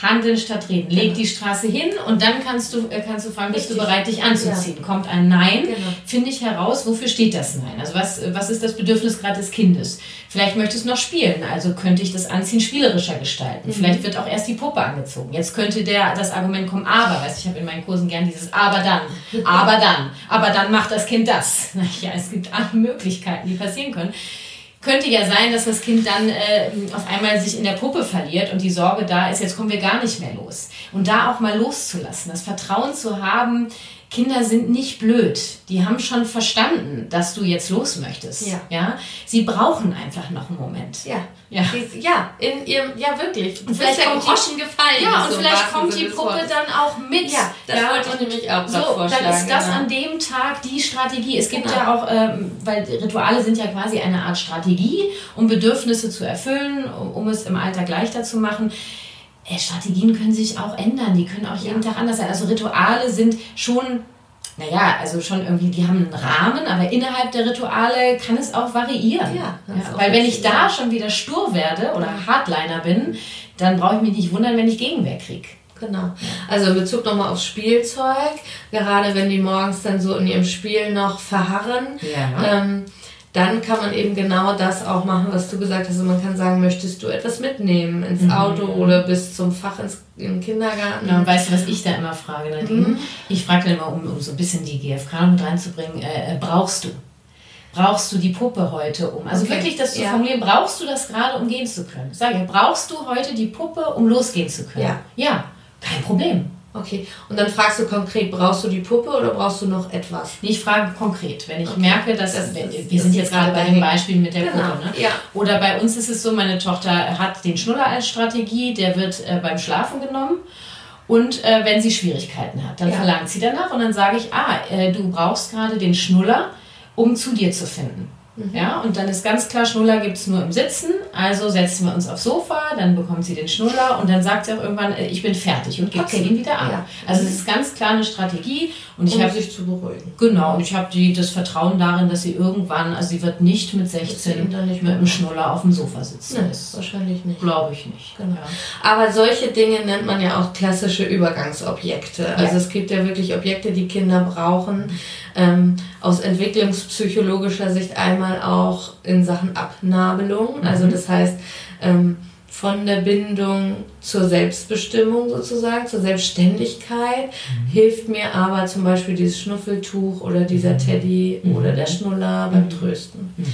Handeln statt reden. Leg genau. die Straße hin und dann kannst du, äh, kannst du fragen, bist du bereit, dich anzuziehen? Ja. Kommt ein Nein, genau. finde ich heraus, wofür steht das Nein? Also was, was ist das Bedürfnis gerade des Kindes? Vielleicht möchtest du noch spielen, also könnte ich das Anziehen spielerischer gestalten. Mhm. Vielleicht wird auch erst die Puppe angezogen. Jetzt könnte der, das Argument kommen, aber, weißt ich habe in meinen Kursen gern dieses aber dann, aber dann, aber dann macht das Kind das. *laughs* Ja, es gibt andere Möglichkeiten, die passieren können könnte ja sein, dass das Kind dann äh, auf einmal sich in der Puppe verliert und die Sorge da ist, jetzt kommen wir gar nicht mehr los. Und da auch mal loszulassen, das Vertrauen zu haben, Kinder sind nicht blöd. Die haben schon verstanden, dass du jetzt los möchtest. Ja. ja? Sie brauchen einfach noch einen Moment. Ja. Ja. ja, in ihrem, ja wirklich. Und vielleicht kommt Groschen gefallen. Ja, und so vielleicht kommt die Puppe dann auch mit. Ja, das ja, wollte ich nämlich auch so, vorschlagen. Dann ist das genau. an dem Tag die Strategie. Es gibt genau. ja auch, ähm, weil Rituale sind ja quasi eine Art Strategie, um Bedürfnisse zu erfüllen, um, um es im Alltag leichter zu machen. Äh, Strategien können sich auch ändern, die können auch jeden ja. Tag anders sein. Also Rituale sind schon, naja, also schon irgendwie, die haben einen Rahmen, aber innerhalb der Rituale kann es auch variieren. Ja, ja weil wenn ich da schon wieder stur werde oder Hardliner bin, dann brauche ich mich nicht wundern, wenn ich Gegenwehr kriege. Genau. Also in Bezug nochmal aufs Spielzeug, gerade wenn die morgens dann so in ihrem Spiel noch verharren. Ja. Ähm, dann kann man eben genau das auch machen, was du gesagt hast. Also man kann sagen, möchtest du etwas mitnehmen ins mhm. Auto oder bis zum Fach ins, im Kindergarten? Ja, und weißt du, was ich da immer frage, Nadine? Mhm. Ich frage dann immer, um, um so ein bisschen die GfK mit reinzubringen, äh, äh, brauchst du? Brauchst du die Puppe heute um? Also okay. wirklich das zu ja. formulieren, brauchst du das gerade, um gehen zu können? Sag ich, brauchst du heute die Puppe, um losgehen zu können? Ja. Ja, kein Problem. Okay, und dann fragst du konkret, brauchst du die Puppe oder brauchst du noch etwas? Nee, ich frage konkret, wenn ich okay. merke, dass das, wir das sind jetzt gerade bei dem Beispiel mit der genau. Puppe. Ne? Ja. Oder bei uns ist es so, meine Tochter hat den Schnuller als Strategie, der wird äh, beim Schlafen genommen. Und äh, wenn sie Schwierigkeiten hat, dann ja. verlangt sie danach und dann sage ich, ah, äh, du brauchst gerade den Schnuller, um zu dir zu finden. Mhm. Ja, und dann ist ganz klar, Schnuller gibt es nur im Sitzen, also setzen wir uns aufs Sofa, dann bekommt sie den Schnuller und dann sagt sie auch irgendwann, äh, ich bin fertig und gibt okay. ihn wieder ab. Ja. Also es ist ganz klar eine Strategie und ich um habe sich zu beruhigen. Genau, und ich habe das Vertrauen darin, dass sie irgendwann, also sie wird nicht mit 16 nicht mit dem Schnuller auf dem Sofa sitzen. Nee, das wahrscheinlich nicht. Glaube ich nicht. Genau. Ja. Aber solche Dinge nennt man ja auch klassische Übergangsobjekte. Also ja. es gibt ja wirklich Objekte, die Kinder brauchen. Ähm, aus entwicklungspsychologischer Sicht einmal auch in Sachen Abnabelung. Mhm. Also das heißt, ähm, von der Bindung zur Selbstbestimmung sozusagen, zur Selbstständigkeit, mhm. hilft mir aber zum Beispiel dieses Schnuffeltuch oder dieser mhm. Teddy mhm. oder der Schnuller beim. Trösten. Mhm.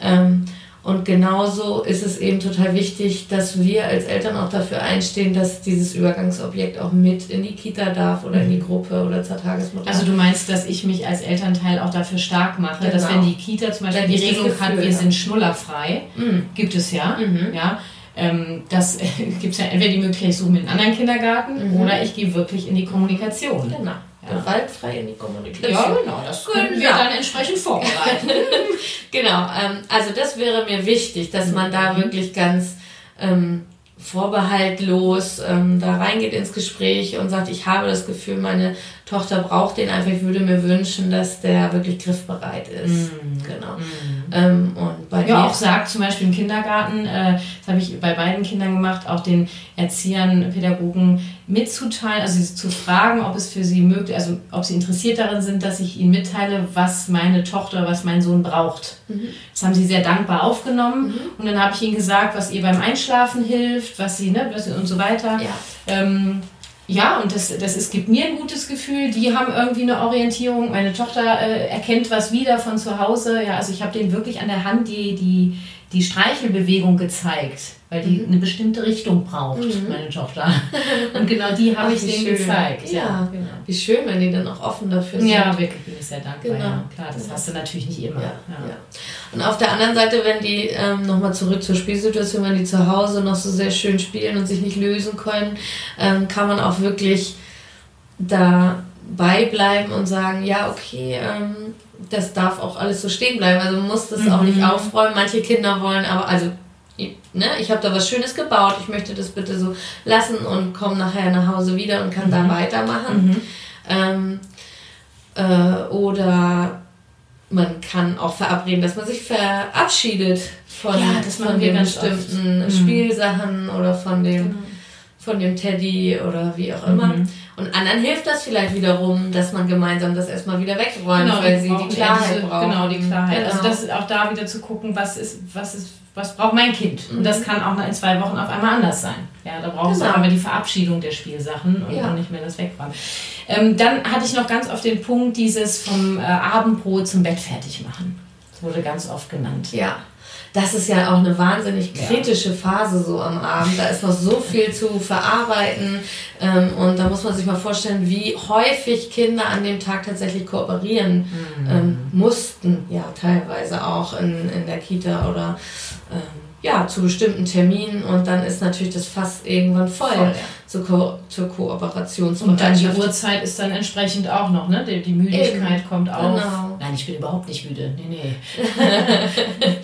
Ähm, und genauso ist es eben total wichtig, dass wir als Eltern auch dafür einstehen, dass dieses Übergangsobjekt auch mit in die Kita darf oder in die mhm. Gruppe oder zur Tagesmutter. Also du meinst, dass ich mich als Elternteil auch dafür stark mache, genau. dass wenn die Kita zum Beispiel die Regelung hat, wir sind schnullerfrei, mhm. gibt es ja, mhm. ja. Ähm, das *laughs* gibt es ja entweder die Möglichkeit, ich suche mir einen anderen Kindergarten mhm. oder ich gehe wirklich in die Kommunikation. Genau ja. gewaltfrei in die Kommunikation. Ja, genau, das können wir dann entsprechend vorbereiten. *laughs* genau, ähm, also das wäre mir wichtig, dass man da mhm. wirklich ganz ähm, vorbehaltlos ähm, da reingeht ins Gespräch und sagt, ich habe das Gefühl, meine Tochter braucht den einfach, ich würde mir wünschen, dass der wirklich griffbereit ist. Mm. Genau. Mm. Ähm, und bei ja, auch sagt zum Beispiel im Kindergarten, äh, das habe ich bei beiden Kindern gemacht, auch den Erziehern, Pädagogen mitzuteilen, also zu fragen, ob es für sie möglich, also ob sie interessiert darin sind, dass ich ihnen mitteile, was meine Tochter, was mein Sohn braucht. Mhm. Das haben sie sehr dankbar aufgenommen mhm. und dann habe ich ihnen gesagt, was ihr beim Einschlafen hilft, was sie, ne, und so weiter. Ja. Ähm, ja, und das, das ist, gibt mir ein gutes Gefühl. Die haben irgendwie eine Orientierung. Meine Tochter äh, erkennt was wieder von zu Hause. Ja, also ich habe denen wirklich an der Hand die, die, die Streichelbewegung gezeigt, weil die mhm. eine bestimmte Richtung braucht, mhm. meine Tochter. *laughs* Und genau die habe ich denen schön. gezeigt. Ja, ja, genau. Wie schön, wenn die dann auch offen dafür sind. Ja, wirklich bin ich sehr dankbar. Genau. Ja, klar, das hast du natürlich nicht immer. Ja, ja. Und auf der anderen Seite, wenn die ähm, nochmal zurück zur Spielsituation, wenn die zu Hause noch so sehr schön spielen und sich nicht lösen können, ähm, kann man auch wirklich dabei bleiben und sagen, ja, okay, ähm, das darf auch alles so stehen bleiben. Also man muss das mhm. auch nicht mhm. aufräumen. Manche Kinder wollen aber, also ne, ich habe da was Schönes gebaut, ich möchte das bitte so lassen und komme nachher nach Hause wieder und kann mhm. da weitermachen. Mhm. Ähm, äh, oder man kann auch verabreden, dass man sich verabschiedet von, ja, von den bestimmten oft. Mhm. Spielsachen oder von dem, genau. von dem Teddy oder wie auch immer. Mhm. Und anderen hilft das vielleicht wiederum, dass man gemeinsam das erstmal wieder wegräumt, genau, weil sie die Klarheit brauchen. Genau, die Klarheit. Genau. Also das auch da wieder zu gucken, was ist, was ist, was braucht mein Kind? Mhm. Und das kann auch in zwei Wochen auf einmal anders sein. Ja, da brauchst genau. du einmal die Verabschiedung der Spielsachen und ja. nicht mehr das Wegräumen. Ähm, dann hatte ich noch ganz oft den Punkt, dieses vom äh, Abendbrot zum Bett fertig machen. Das wurde ganz oft genannt. Ja das ist ja auch eine wahnsinnig kritische ja. Phase so am Abend. Da ist noch so viel zu verarbeiten. Ähm, und da muss man sich mal vorstellen, wie häufig Kinder an dem Tag tatsächlich kooperieren mhm. ähm, mussten. Ja, teilweise auch in, in der Kita oder ähm, ja, zu bestimmten Terminen. Und dann ist natürlich das Fass irgendwann voll, voll ja. zur, Ko zur Kooperationsbereitschaft. Und dann die Uhrzeit ist dann entsprechend auch noch, ne? Die, die Müdigkeit Eben. kommt auf. Genau. Nein, ich bin überhaupt nicht müde. Nee, nee. *laughs*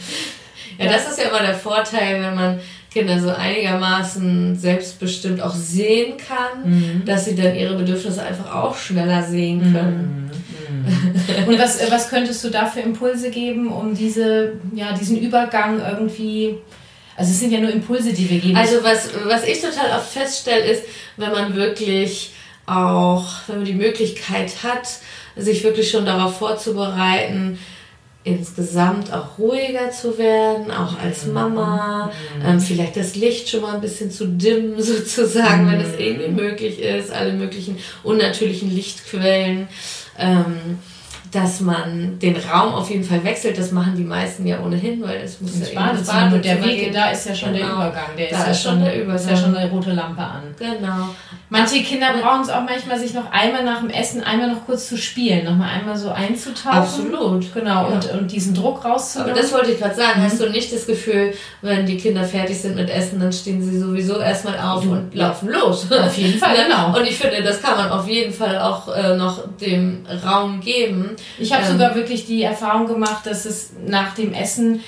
Ja, das ist ja immer der Vorteil, wenn man Kinder so einigermaßen selbstbestimmt auch sehen kann, mhm. dass sie dann ihre Bedürfnisse einfach auch schneller sehen mhm. können. Mhm. Und was, was könntest du da für Impulse geben, um diese, ja, diesen Übergang irgendwie also es sind ja nur Impulse, die wir geben. Also was, was ich total oft feststelle, ist, wenn man wirklich auch, wenn man die Möglichkeit hat, sich wirklich schon darauf vorzubereiten, insgesamt auch ruhiger zu werden, auch als mhm. Mama, mhm. ähm, vielleicht das Licht schon mal ein bisschen zu dimmen *laughs* sozusagen, mhm. wenn es irgendwie möglich ist, alle möglichen unnatürlichen Lichtquellen. Ähm, dass man den Raum auf jeden Fall wechselt. Das machen die meisten ja ohnehin, weil es muss das ja Badezimmer und der Weg, da ist ja schon genau. der Übergang. Der da ist, ja schon der Übergang. Ist ja schon eine rote Lampe an. Genau. Manche Kinder brauchen es auch manchmal, sich noch einmal nach dem Essen einmal noch kurz zu spielen, noch mal einmal so einzutauchen. Absolut. Genau, ja. und, und diesen Druck rauszunehmen. Aber das wollte ich gerade sagen. Mhm. Hast du nicht das Gefühl, wenn die Kinder fertig sind mit Essen, dann stehen sie sowieso erstmal auf du, und laufen los. Auf jeden Fall, *laughs* genau. Und ich finde, das kann man auf jeden Fall auch äh, noch dem Raum geben ich habe ähm, sogar wirklich die Erfahrung gemacht, dass es nach dem Essen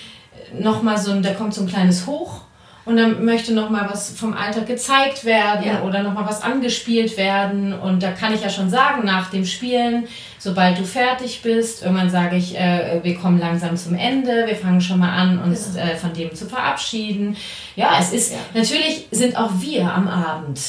nochmal so, da kommt so ein kleines Hoch und dann möchte noch mal was vom Alltag gezeigt werden ja. oder noch mal was angespielt werden und da kann ich ja schon sagen nach dem Spielen, sobald du fertig bist, irgendwann sage ich, äh, wir kommen langsam zum Ende, wir fangen schon mal an uns genau. äh, von dem zu verabschieden. Ja, es ist ja. natürlich sind auch wir am Abend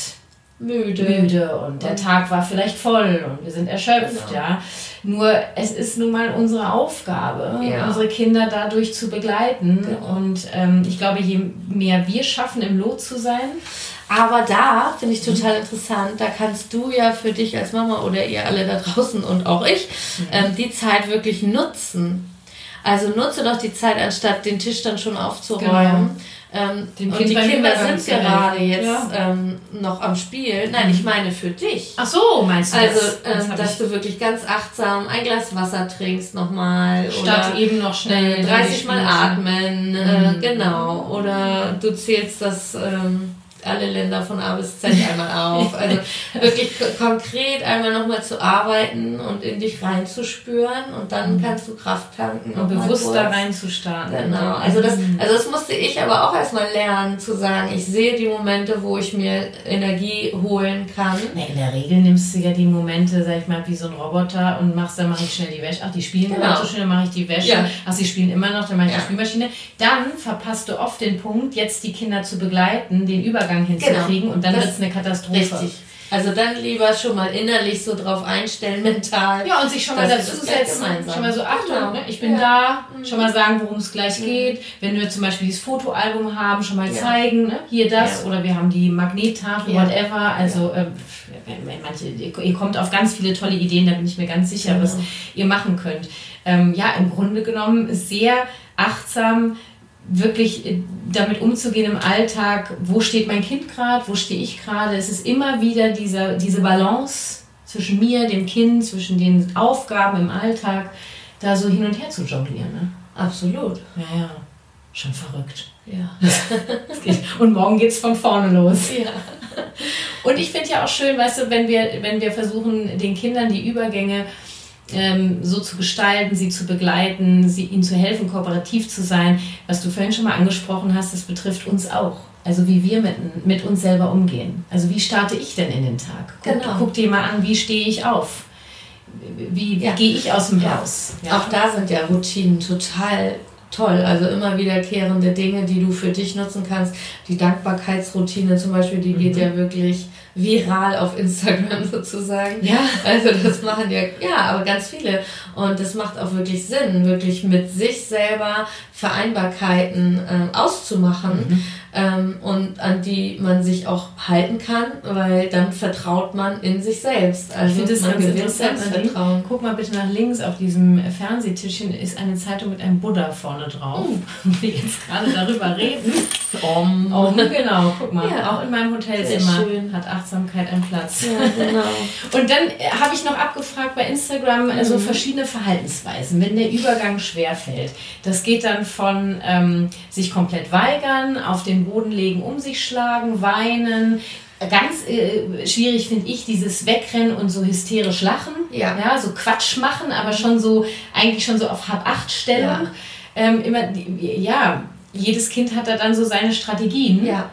müde, müde und der Tag war vielleicht voll und wir sind erschöpft, genau. ja. Nur es ist nun mal unsere Aufgabe, ja. unsere Kinder dadurch zu begleiten. Genau. Und ähm, ich glaube, je mehr wir schaffen, im Lot zu sein, aber da finde ich total interessant, da kannst du ja für dich als Mama oder ihr alle da draußen und auch ich ähm, die Zeit wirklich nutzen. Also nutze doch die Zeit, anstatt den Tisch dann schon aufzuräumen. Genau ähm, und die Kinder sind gerade jetzt ja. ähm, noch am Spiel. Nein, ich meine für dich. Ach so, meinst du Also, das? Ähm, dass du wirklich ganz achtsam ein Glas Wasser trinkst nochmal. Statt eben noch schnell 30 Mal atmen. Äh, mhm. genau. Oder du zählst das... Ähm, alle Länder von A bis Z einmal auf. *laughs* Also wirklich konkret einmal nochmal zu arbeiten und in dich reinzuspüren und dann mhm. kannst du Kraft tanken. Und bewusst da reinzustarten. Genau. Also das, mhm. also das musste ich aber auch erstmal lernen, zu sagen, ich sehe die Momente, wo ich mir Energie holen kann. Nee, in der Regel nimmst du ja die Momente, sag ich mal, wie so ein Roboter und machst, dann mache ich schnell die Wäsche. Ach, die spielen genau. so schnell, dann mache ich die Wäsche. Ja. Ach, sie spielen immer noch, dann mache ich ja. die Spülmaschine. Dann verpasst du oft den Punkt, jetzt die Kinder zu begleiten, den Übergang Übergang hinzukriegen genau. und dann wird es eine Katastrophe. Richtig. Also dann lieber schon mal innerlich so drauf einstellen, *laughs* mental. Ja, und sich schon mal dazu setzen. Schon mal so, Achtung, genau. ne? ich bin ja. da. Mhm. Schon mal sagen, worum es gleich mhm. geht. Wenn wir zum Beispiel dieses Fotoalbum haben, schon mal ja. zeigen, ne? hier das. Ja. Oder wir haben die Magnettafel, whatever. Also äh, manche, ihr kommt auf ganz viele tolle Ideen, da bin ich mir ganz sicher, genau. was ihr machen könnt. Ähm, ja, im Grunde genommen sehr achtsam wirklich äh, damit umzugehen im Alltag, wo steht mein Kind gerade, wo stehe ich gerade. Es ist immer wieder dieser, diese Balance zwischen mir, dem Kind, zwischen den Aufgaben im Alltag, da so hin und her zu jonglieren. Ne? Absolut. Ja, ja. Schon verrückt. Ja. *laughs* und morgen geht es von vorne los. Ja. Und ich finde ja auch schön, weißt du, wenn wir, wenn wir versuchen, den Kindern die Übergänge ähm, so zu gestalten, sie zu begleiten, sie, ihnen zu helfen, kooperativ zu sein. Was du vorhin schon mal angesprochen hast, das betrifft uns auch. Also wie wir mit, mit uns selber umgehen. Also wie starte ich denn in den Tag? Guck, genau. guck dir mal an, wie stehe ich auf? Wie, wie ja. gehe ich aus dem ja. Haus? Ja. Auch da sind ja Routinen total toll. Also immer wiederkehrende Dinge, die du für dich nutzen kannst. Die Dankbarkeitsroutine zum Beispiel, die mhm. geht ja wirklich viral auf Instagram *laughs* sozusagen. Ja. Also das machen ja, ja, aber ganz viele. Und das macht auch wirklich Sinn, wirklich mit sich selber Vereinbarkeiten äh, auszumachen mhm. ähm, und an die man sich auch halten kann, weil dann vertraut man in sich selbst. Also ich finde das ganz interessant. Vertrauen. Guck mal bitte nach links auf diesem Fernsehtischchen ist eine Zeitung mit einem Buddha vorne drauf. *laughs* Und wir jetzt gerade darüber *laughs* reden. Om. Om, genau, guck mal. Ja. Auch in meinem Hotelzimmer hat Achtsamkeit einen Platz. Ja, genau. *laughs* und dann äh, habe ich noch abgefragt bei Instagram mhm. also verschiedene Verhaltensweisen, wenn der Übergang schwerfällt. Das geht dann von ähm, sich komplett weigern, auf den Boden legen, um sich schlagen, weinen, ganz äh, schwierig finde ich dieses Wegrennen und so hysterisch lachen. Ja. ja. So Quatsch machen, aber schon so, eigentlich schon so auf Hab-Acht-Stellung. Ja. Ähm, immer, ja, jedes Kind hat da dann so seine Strategien. Ja.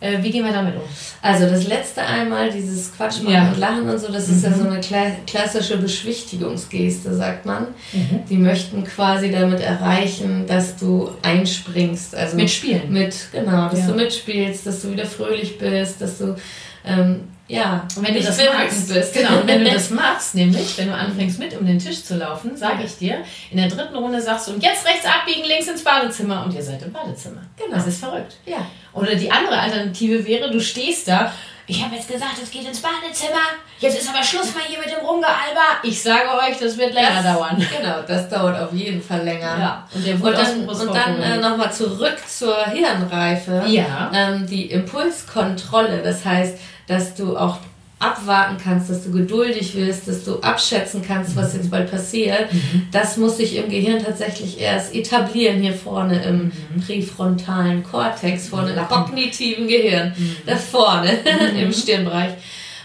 Äh, wie gehen wir damit um? Also das letzte einmal, dieses Quatsch machen ja. und Lachen und so, das mhm. ist ja so eine kla klassische Beschwichtigungsgeste, sagt man. Mhm. Die möchten quasi damit erreichen, dass du einspringst. Also Mitspielen. Mit, genau, dass ja. du mitspielst, dass du wieder fröhlich bist, dass du ähm, ja, und wenn du das magst, bist. Genau, und wenn du das machst, nämlich, wenn du anfängst mit um den Tisch zu laufen, sage ich dir, in der dritten Runde sagst du, und jetzt rechts abbiegen, links ins Badezimmer und ihr seid im Badezimmer. Genau. Das ist verrückt. Ja. Oder die andere Alternative wäre, du stehst da, ich habe jetzt gesagt, es geht ins Badezimmer, jetzt ist aber Schluss mal hier mit dem Rumgealber. Ich sage euch, das wird länger das, dauern. Genau, das dauert auf jeden Fall länger. Ja. Und, und dann, und dann äh, nochmal zurück zur Hirnreife. Ja. Ähm, die Impulskontrolle, das heißt, dass du auch abwarten kannst, dass du geduldig wirst, dass du abschätzen kannst, was jetzt bald passiert, mhm. das muss sich im Gehirn tatsächlich erst etablieren, hier vorne im mhm. präfrontalen Kortex, vorne im kognitiven Gehirn, mhm. da vorne mhm. im Stirnbereich.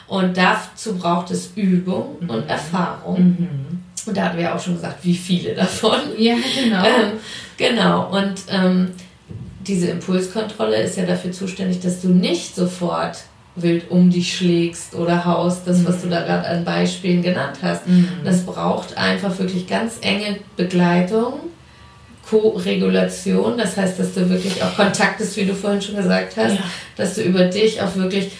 Und dazu braucht es Übung und mhm. Erfahrung. Mhm. Und da hatten wir auch schon gesagt, wie viele davon. Ja, genau. *laughs* Ähm, Genau, und ähm, diese Impulskontrolle ist ja dafür zuständig, dass du nicht sofort wild um dich schlägst oder haust, das, was du da gerade an Beispielen genannt hast. Mhm. Das braucht einfach wirklich ganz enge Begleitung, Co-Regulation, das heißt, dass du wirklich auch Kontakt ist, wie du vorhin schon gesagt hast, ja. dass du über dich auch wirklich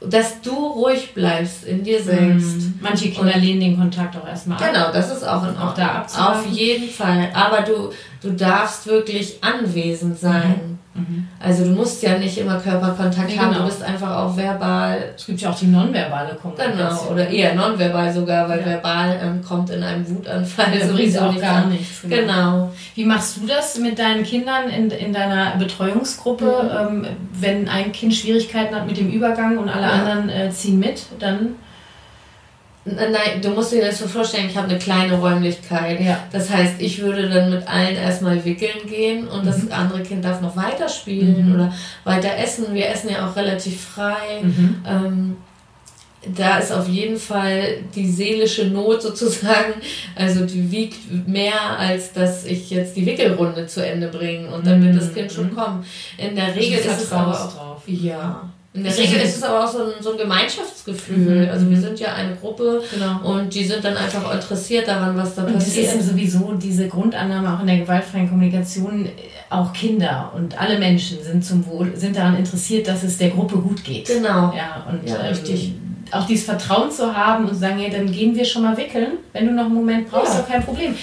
dass du ruhig bleibst in dir selbst. Mhm. Manche Kinder und lehnen den Kontakt auch erstmal ab. Genau, das ist auch in Ordnung. Auch da Auf jeden Fall. Aber du, du darfst wirklich anwesend sein. Mhm. Mhm. Also du musst ja nicht immer Körperkontakt nee, haben, genau. du bist einfach auch verbal. Es gibt ja auch die nonverbale Kommunikation. Genau, oder eher nonverbal sogar, weil ja. verbal ähm, kommt in einem Wutanfall ja, sowieso auch gar an. nichts. Genau. genau. Wie machst du das mit deinen Kindern in, in deiner Betreuungsgruppe? Mhm. Ähm, wenn ein Kind Schwierigkeiten hat mit dem Übergang und alle ja. anderen äh, ziehen mit, dann Nein, du musst dir das so vorstellen, ich habe eine kleine Räumlichkeit. Ja. Das heißt, ich würde dann mit allen erstmal wickeln gehen und mhm. das andere Kind darf noch weiterspielen mhm. oder weiter essen. Wir essen ja auch relativ frei. Mhm. Ähm, da ist auf jeden Fall die seelische Not *laughs* sozusagen, also die wiegt mehr, als dass ich jetzt die Wickelrunde zu Ende bringe und dann wird das Kind schon mhm. kommen. In der Regel ist es aber auch, drauf. Ja. In der Regel ist es aber auch so ein, so ein Gemeinschaftsgefühl. Mhm. Also wir sind ja eine Gruppe genau. und die sind dann einfach interessiert daran, was da und passiert. Das ist ja sowieso diese Grundannahme auch in der gewaltfreien Kommunikation. Auch Kinder und alle Menschen sind zum Wohl, sind daran interessiert, dass es der Gruppe gut geht. Genau. Ja, und ja, ähm, richtig. auch dieses Vertrauen zu haben und zu sagen, hey, dann gehen wir schon mal wickeln. Wenn du noch einen Moment brauchst, ja. auch kein Problem.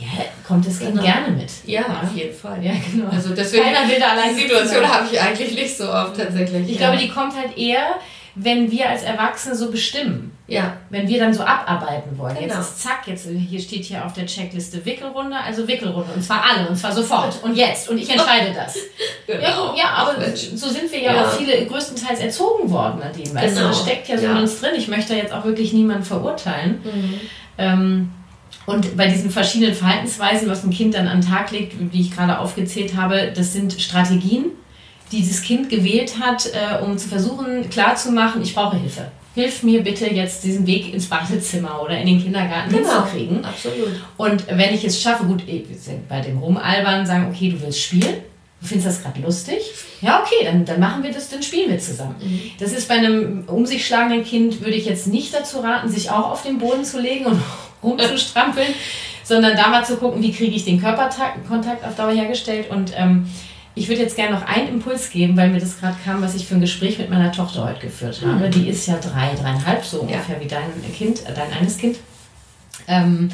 Ja, kommt das genau. gerne mit. Ja, ja, auf jeden Fall. Ja, genau. Also deswegen, Keiner will da allein die Situation habe ich eigentlich nicht so oft tatsächlich. Ich ja. glaube, die kommt halt eher, wenn wir als Erwachsene so bestimmen. Ja. Wenn wir dann so abarbeiten wollen. Genau. Jetzt ist zack, jetzt hier steht hier auf der Checkliste Wickelrunde, also Wickelrunde. Und zwar alle, und zwar sofort. Und jetzt. Und ich entscheide das. *laughs* genau. Ja, aber so sind wir ja, ja, auch viele größtenteils erzogen worden, Nadine. Weißt genau. du, das steckt ja so in uns drin. Ich möchte jetzt auch wirklich niemanden verurteilen. Mhm. Ähm, und bei diesen verschiedenen Verhaltensweisen, was ein Kind dann an den Tag legt, wie ich gerade aufgezählt habe, das sind Strategien, die das Kind gewählt hat, äh, um zu versuchen klarzumachen, ich brauche Hilfe. Hilf mir bitte jetzt diesen Weg ins Badezimmer oder in den Kindergarten genau, hinzukriegen. Absolut. Und wenn ich es schaffe, gut, wir sind bei dem Rumalbern, sagen, okay, du willst spielen, du findest das gerade lustig, ja, okay, dann, dann machen wir das, dann spielen wir zusammen. Mhm. Das ist bei einem um sich schlagenden Kind, würde ich jetzt nicht dazu raten, sich auch auf den Boden zu legen und rumzustrampeln, sondern da mal zu gucken, wie kriege ich den Körperkontakt auf Dauer hergestellt. Und ähm, ich würde jetzt gerne noch einen Impuls geben, weil mir das gerade kam, was ich für ein Gespräch mit meiner Tochter heute geführt habe. Mhm. Die ist ja drei, dreieinhalb, so ungefähr ja. wie dein Kind, äh, dein eines Kind. Ähm,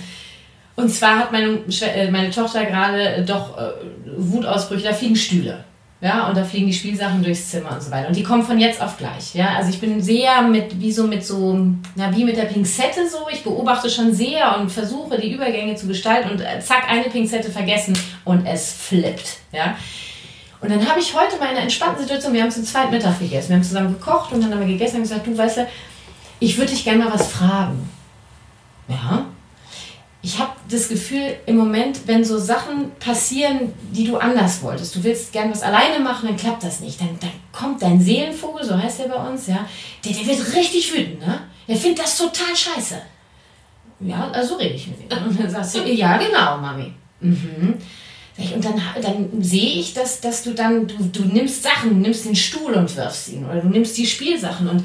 und zwar hat meine, äh, meine Tochter gerade doch äh, Wutausbrüche, da fliegen Stühle. Ja, und da fliegen die Spielsachen durchs Zimmer und so weiter. Und die kommen von jetzt auf gleich. Ja, also ich bin sehr mit, wie so mit so, na, wie mit der Pinzette so. Ich beobachte schon sehr und versuche die Übergänge zu gestalten und äh, zack, eine Pinzette vergessen und es flippt. Ja. Und dann habe ich heute mal in einer entspannten Situation, wir haben zu zweit Mittag gegessen. Wir haben zusammen gekocht und dann haben wir gegessen und gesagt, du weißt du, ich würde dich gerne mal was fragen. Ja, ich habe das Gefühl, im Moment, wenn so Sachen passieren, die du anders wolltest, du willst gern was alleine machen, dann klappt das nicht. Dann, dann kommt dein Seelenvogel, so heißt der bei uns, ja, der, der wird richtig wütend, ne? Der findet das total scheiße. Ja, also rede ich mit ihm. Und dann sagst du, *laughs* ja, genau, Mami. Mhm. Und dann, dann sehe ich, dass, dass du dann, du, du nimmst Sachen, du nimmst den Stuhl und wirfst ihn oder du nimmst die Spielsachen und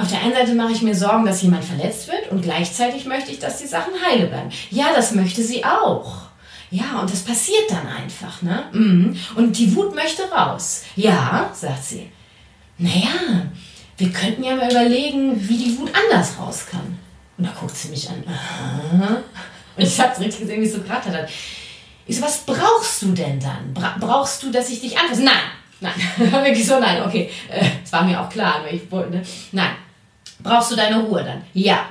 auf der einen Seite mache ich mir Sorgen, dass jemand verletzt wird und gleichzeitig möchte ich, dass die Sachen heile bleiben. Ja, das möchte sie auch. Ja, und das passiert dann einfach, ne? Mhm. Und die Wut möchte raus. Ja, sagt sie. Naja, wir könnten ja mal überlegen, wie die Wut anders raus kann. Und da guckt sie mich an. Und ich hab's richtig gesehen, wie es so gerade hat. Ich so, was brauchst du denn dann? Bra brauchst du, dass ich dich anfasse? Nein, nein. *laughs* Wirklich so, nein, okay. Äh, das war mir auch klar, ich wollte, ne? Nein. Brauchst du deine Ruhe dann? Ja.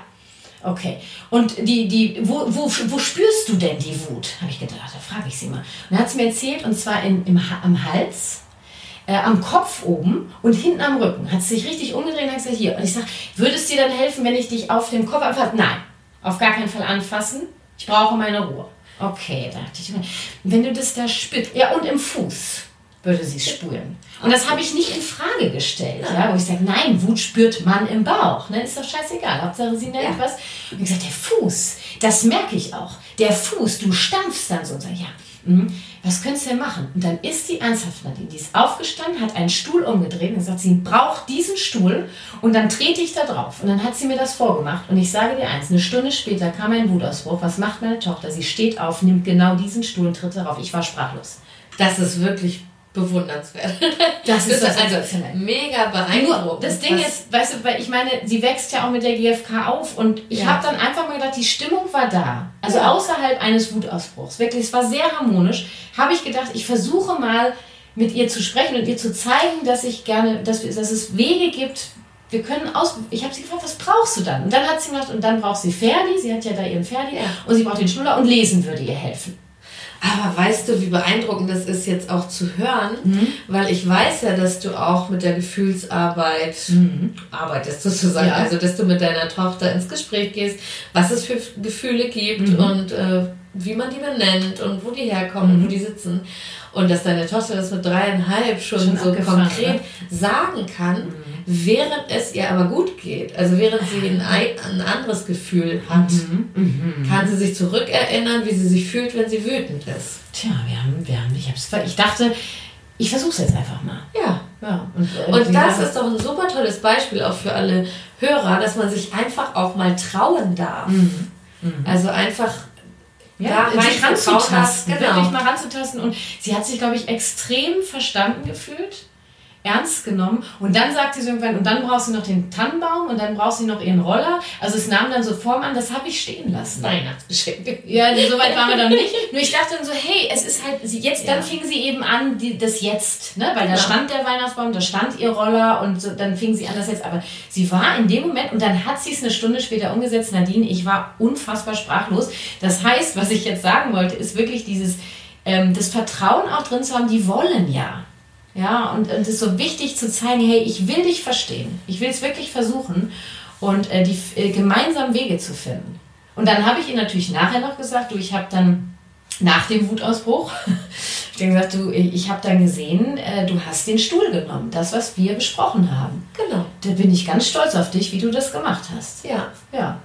Okay. Und die, die, wo, wo, wo spürst du denn die Wut? Habe ich gedacht, da frage ich sie mal. Und dann hat sie mir erzählt, und zwar in, im, am Hals, äh, am Kopf oben und hinten am Rücken. Hat sie sich richtig umgedreht und hat gesagt, hier. Und ich sage, würde es dir dann helfen, wenn ich dich auf dem Kopf anfasse? Nein, auf gar keinen Fall anfassen. Ich brauche meine Ruhe. Okay, dachte ich. Wenn du das da spürst, ja, und im Fuß würde sie spüren. Und das habe ich nicht in Frage gestellt, ja, wo ich sage, nein, Wut spürt man im Bauch, ne, ist doch scheißegal, Hauptsache sie nennt ja. was. Und ich gesagt, der Fuß, das merke ich auch. Der Fuß, du stampfst dann so und sagst, ja, Mhm. Was könntest du denn machen? Und dann ist die ernsthaft, Nadine, die ist aufgestanden, hat einen Stuhl umgedreht und gesagt, sie braucht diesen Stuhl und dann trete ich da drauf. Und dann hat sie mir das vorgemacht. Und ich sage dir eins, eine Stunde später kam ein Wutausbruch. Was macht meine Tochter? Sie steht auf, nimmt genau diesen Stuhl und tritt darauf. Ich war sprachlos. Das ist wirklich bewundernswert. Das, ist das also mega beeindruckend. Das Ding ist, weißt du, weil ich meine, sie wächst ja auch mit der GfK auf und ich ja. habe dann einfach mal gedacht, die Stimmung war da. Also ja. außerhalb eines Wutausbruchs. Wirklich, es war sehr harmonisch. Habe ich gedacht, ich versuche mal mit ihr zu sprechen und ihr zu zeigen, dass ich gerne, dass, dass es Wege gibt, wir können aus. Ich habe sie gefragt, was brauchst du dann? Und dann hat sie gesagt, und dann braucht sie Ferdi, sie hat ja da ihren Ferdi, ja. und sie braucht den Schnuller und lesen würde ihr helfen. Aber weißt du, wie beeindruckend das ist jetzt auch zu hören, mhm. weil ich weiß ja, dass du auch mit der Gefühlsarbeit mhm. arbeitest sozusagen. Ja. Also, dass du mit deiner Tochter ins Gespräch gehst, was es für Gefühle gibt mhm. und äh, wie man die benennt und wo die herkommen und wo mhm. die sitzen. Und dass deine Tochter das mit dreieinhalb schon, schon so konkret ne? sagen kann, mhm. Während es ihr aber gut geht. Also während sie ein, ein anderes Gefühl hat, mhm. Mhm. kann sie sich zurückerinnern, wie sie sich fühlt, wenn sie wütend ist. Tja, wir haben, wir haben, ich, hab's, ich dachte, ich versuche es jetzt einfach mal. Ja. ja und, äh, und das ist doch ein super tolles Beispiel auch für alle Hörer, dass man sich einfach auch mal trauen darf. Mhm. Mhm. Also einfach ja, da sich ranzutasten, genau. wirklich mal ranzutasten. Und sie hat sich, glaube ich, extrem verstanden gefühlt ernst genommen. Und dann sagt sie so irgendwann, und dann brauchst du noch den Tannenbaum und dann brauchst du noch ihren Roller. Also es nahm dann so Form an, das habe ich stehen lassen. Weihnachtsgeschenke. Ja, so weit waren wir dann nicht. Nur ich dachte dann so, hey, es ist halt, jetzt, ja. dann fing sie eben an, die, das Jetzt, ne? weil da ja. stand der Weihnachtsbaum, da stand ihr Roller und so, dann fing sie an, das jetzt. Aber sie war in dem Moment, und dann hat sie es eine Stunde später umgesetzt, Nadine, ich war unfassbar sprachlos. Das heißt, was ich jetzt sagen wollte, ist wirklich dieses, ähm, das Vertrauen auch drin zu haben, die wollen ja. Ja, und, und es ist so wichtig zu zeigen, hey, ich will dich verstehen. Ich will es wirklich versuchen und äh, die äh, gemeinsamen Wege zu finden. Und dann habe ich ihr natürlich nachher noch gesagt, du, ich habe dann nach dem Wutausbruch, *laughs* ich habe gesagt, du, ich habe dann gesehen, äh, du hast den Stuhl genommen, das, was wir besprochen haben. Genau. Da bin ich ganz stolz auf dich, wie du das gemacht hast. Ja. Ja.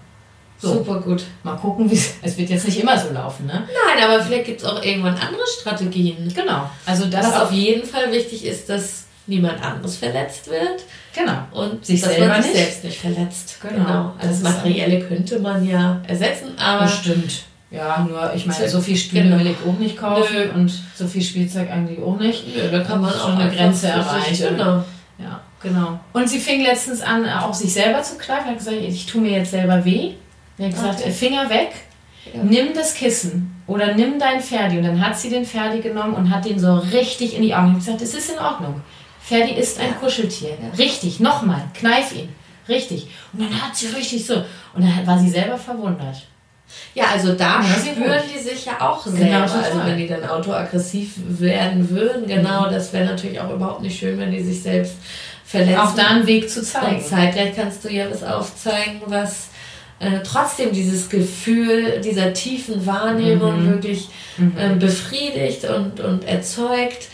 So. Super gut. Mal gucken, wie es wird jetzt nicht immer so laufen, ne? Nein, aber vielleicht gibt es auch irgendwann andere Strategien. Genau. Also das Was auf jeden Fall wichtig ist, dass niemand anderes verletzt wird. Genau. Und sich dass selber man sich nicht. selbst nicht verletzt. Genau. genau. Also das Materielle könnte man ja ersetzen, aber. Bestimmt. Ja, nur ich meine, so viel Stühle genau. will ich auch nicht kaufen Nö. und so viel Spielzeug eigentlich auch nicht. Nö, da kann man schon eine Grenze erreichen. Genau. Ja, genau. Und sie fing letztens an, auch sich selber zu klagen. Hat gesagt, ich tue mir jetzt selber weh. Er hat gesagt, okay. Finger weg, ja. nimm das Kissen oder nimm dein Ferdi. Und dann hat sie den Ferdi genommen und hat den so richtig in die Augen gesagt, es ist in Ordnung. Ferdi ist ein ja. Kuscheltier. Ja. Richtig, nochmal, kneif ihn. Richtig. Und dann hat sie richtig so. Und dann war sie selber verwundert. Ja, also da spüren die sich ja auch genau, selber. Genau, also wenn die dann autoaggressiv werden würden, genau, mhm. das wäre natürlich auch überhaupt nicht schön, wenn die sich selbst verletzen. Auch da einen Weg zu zeigen. Und zeitgleich kannst du ja was aufzeigen, was äh, trotzdem dieses Gefühl dieser tiefen Wahrnehmung mhm. wirklich äh, befriedigt und, und erzeugt.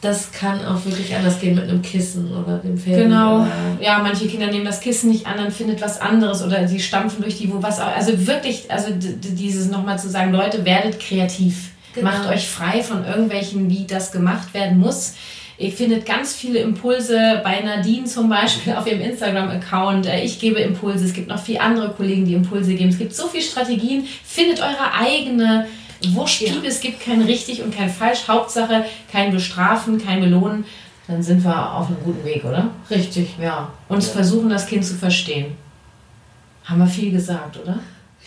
Das kann auch wirklich anders gehen mit einem Kissen oder dem Fell. Genau. Ja, manche Kinder nehmen das Kissen nicht an, dann findet was anderes oder sie stampfen durch die, wo was auch. Also wirklich, also dieses nochmal zu sagen, Leute, werdet kreativ. Genau. Macht euch frei von irgendwelchen, wie das gemacht werden muss Ihr findet ganz viele Impulse bei Nadine zum Beispiel auf ihrem Instagram-Account. Äh, ich gebe Impulse. Es gibt noch viele andere Kollegen, die Impulse geben. Es gibt so viele Strategien. Findet eure eigene Wurstliebe. Ja. Es gibt kein richtig und kein falsch. Hauptsache kein Bestrafen, kein Belohnen. Dann sind wir auf einem guten Weg, oder? Richtig. Ja. Und ja. versuchen, das Kind zu verstehen. Haben wir viel gesagt, oder?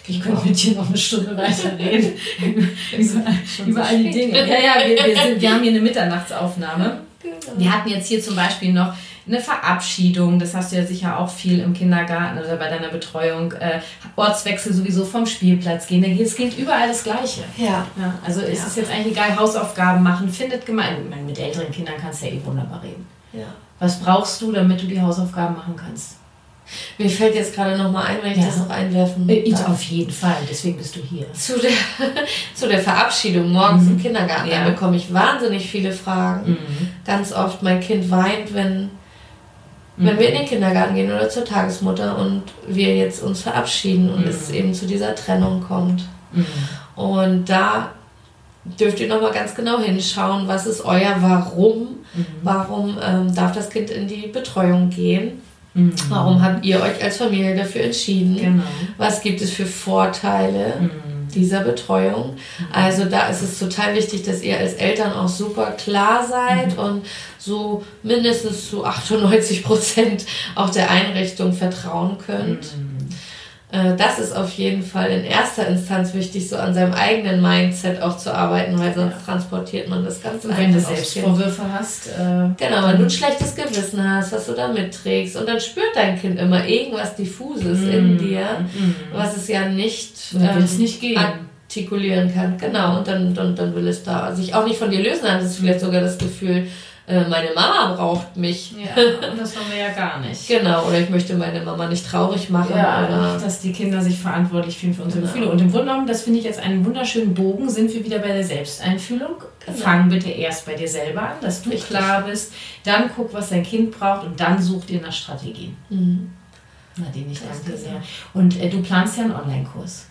Ich könnte mit dir noch eine Stunde weiterreden. *laughs* über, über all die Dinge. Ja, ja, wir, wir, sind, wir haben hier eine Mitternachtsaufnahme. Genau. Wir hatten jetzt hier zum Beispiel noch eine Verabschiedung, das hast du ja sicher auch viel im Kindergarten oder bei deiner Betreuung, äh, Ortswechsel sowieso vom Spielplatz gehen, es gilt überall das Gleiche. Ja. ja also ja. ist es jetzt eigentlich egal, Hausaufgaben machen, findet gemein. Mit älteren Kindern kannst du ja eh wunderbar reden. Ja. Was brauchst du, damit du die Hausaufgaben machen kannst? Mir fällt jetzt gerade noch mal ein, wenn ich ja. das noch einwerfen äh, darf. Auf jeden Fall, deswegen bist du hier. Zu der, *laughs* zu der Verabschiedung morgens mhm. im Kindergarten, ja. da bekomme ich wahnsinnig viele Fragen. Mhm. Ganz oft, mein Kind weint, wenn, mhm. wenn wir in den Kindergarten gehen oder zur Tagesmutter und wir jetzt uns verabschieden und es mhm. eben zu dieser Trennung kommt. Mhm. Und da dürft ihr nochmal ganz genau hinschauen, was ist euer Warum, mhm. warum ähm, darf das Kind in die Betreuung gehen. Mhm. Warum habt ihr euch als Familie dafür entschieden? Genau. Was gibt es für Vorteile? Mhm dieser Betreuung. Also da ist es total wichtig, dass ihr als Eltern auch super klar seid mhm. und so mindestens zu 98 Prozent auch der Einrichtung vertrauen könnt. Mhm. Äh, das ist auf jeden Fall in erster Instanz wichtig, so an seinem eigenen Mindset auch zu arbeiten, weil sonst transportiert man das Ganze. Und wenn du Selbstvorwürfe hast. Äh, genau, wenn du ein schlechtes Gewissen hast, was du da mitträgst und dann spürt dein Kind immer irgendwas Diffuses mm, in dir, mm, was es ja nicht, ähm, nicht artikulieren kann. Genau, und dann, dann, dann will es da sich auch nicht von dir lösen. Dann ist es vielleicht sogar das Gefühl, äh, meine Mama braucht mich. Ja, *laughs* und das wollen wir ja gar nicht. genau, oder ich möchte meine Mama nicht traurig machen. Ja, oder nicht, dass die Kinder sich verantwortlich fühlen für unsere genau. Gefühle. Und im Grunde genommen, das finde ich jetzt einen wunderschönen Bogen, sind wir wieder bei der Selbsteinfühlung. Genau. Fang bitte erst bei dir selber an, dass du Richtig. klar bist. Dann guck, was dein Kind braucht und dann such dir nach Strategien. Mhm. Nadine, ich danke sehr. Und äh, du planst ja einen Online-Kurs.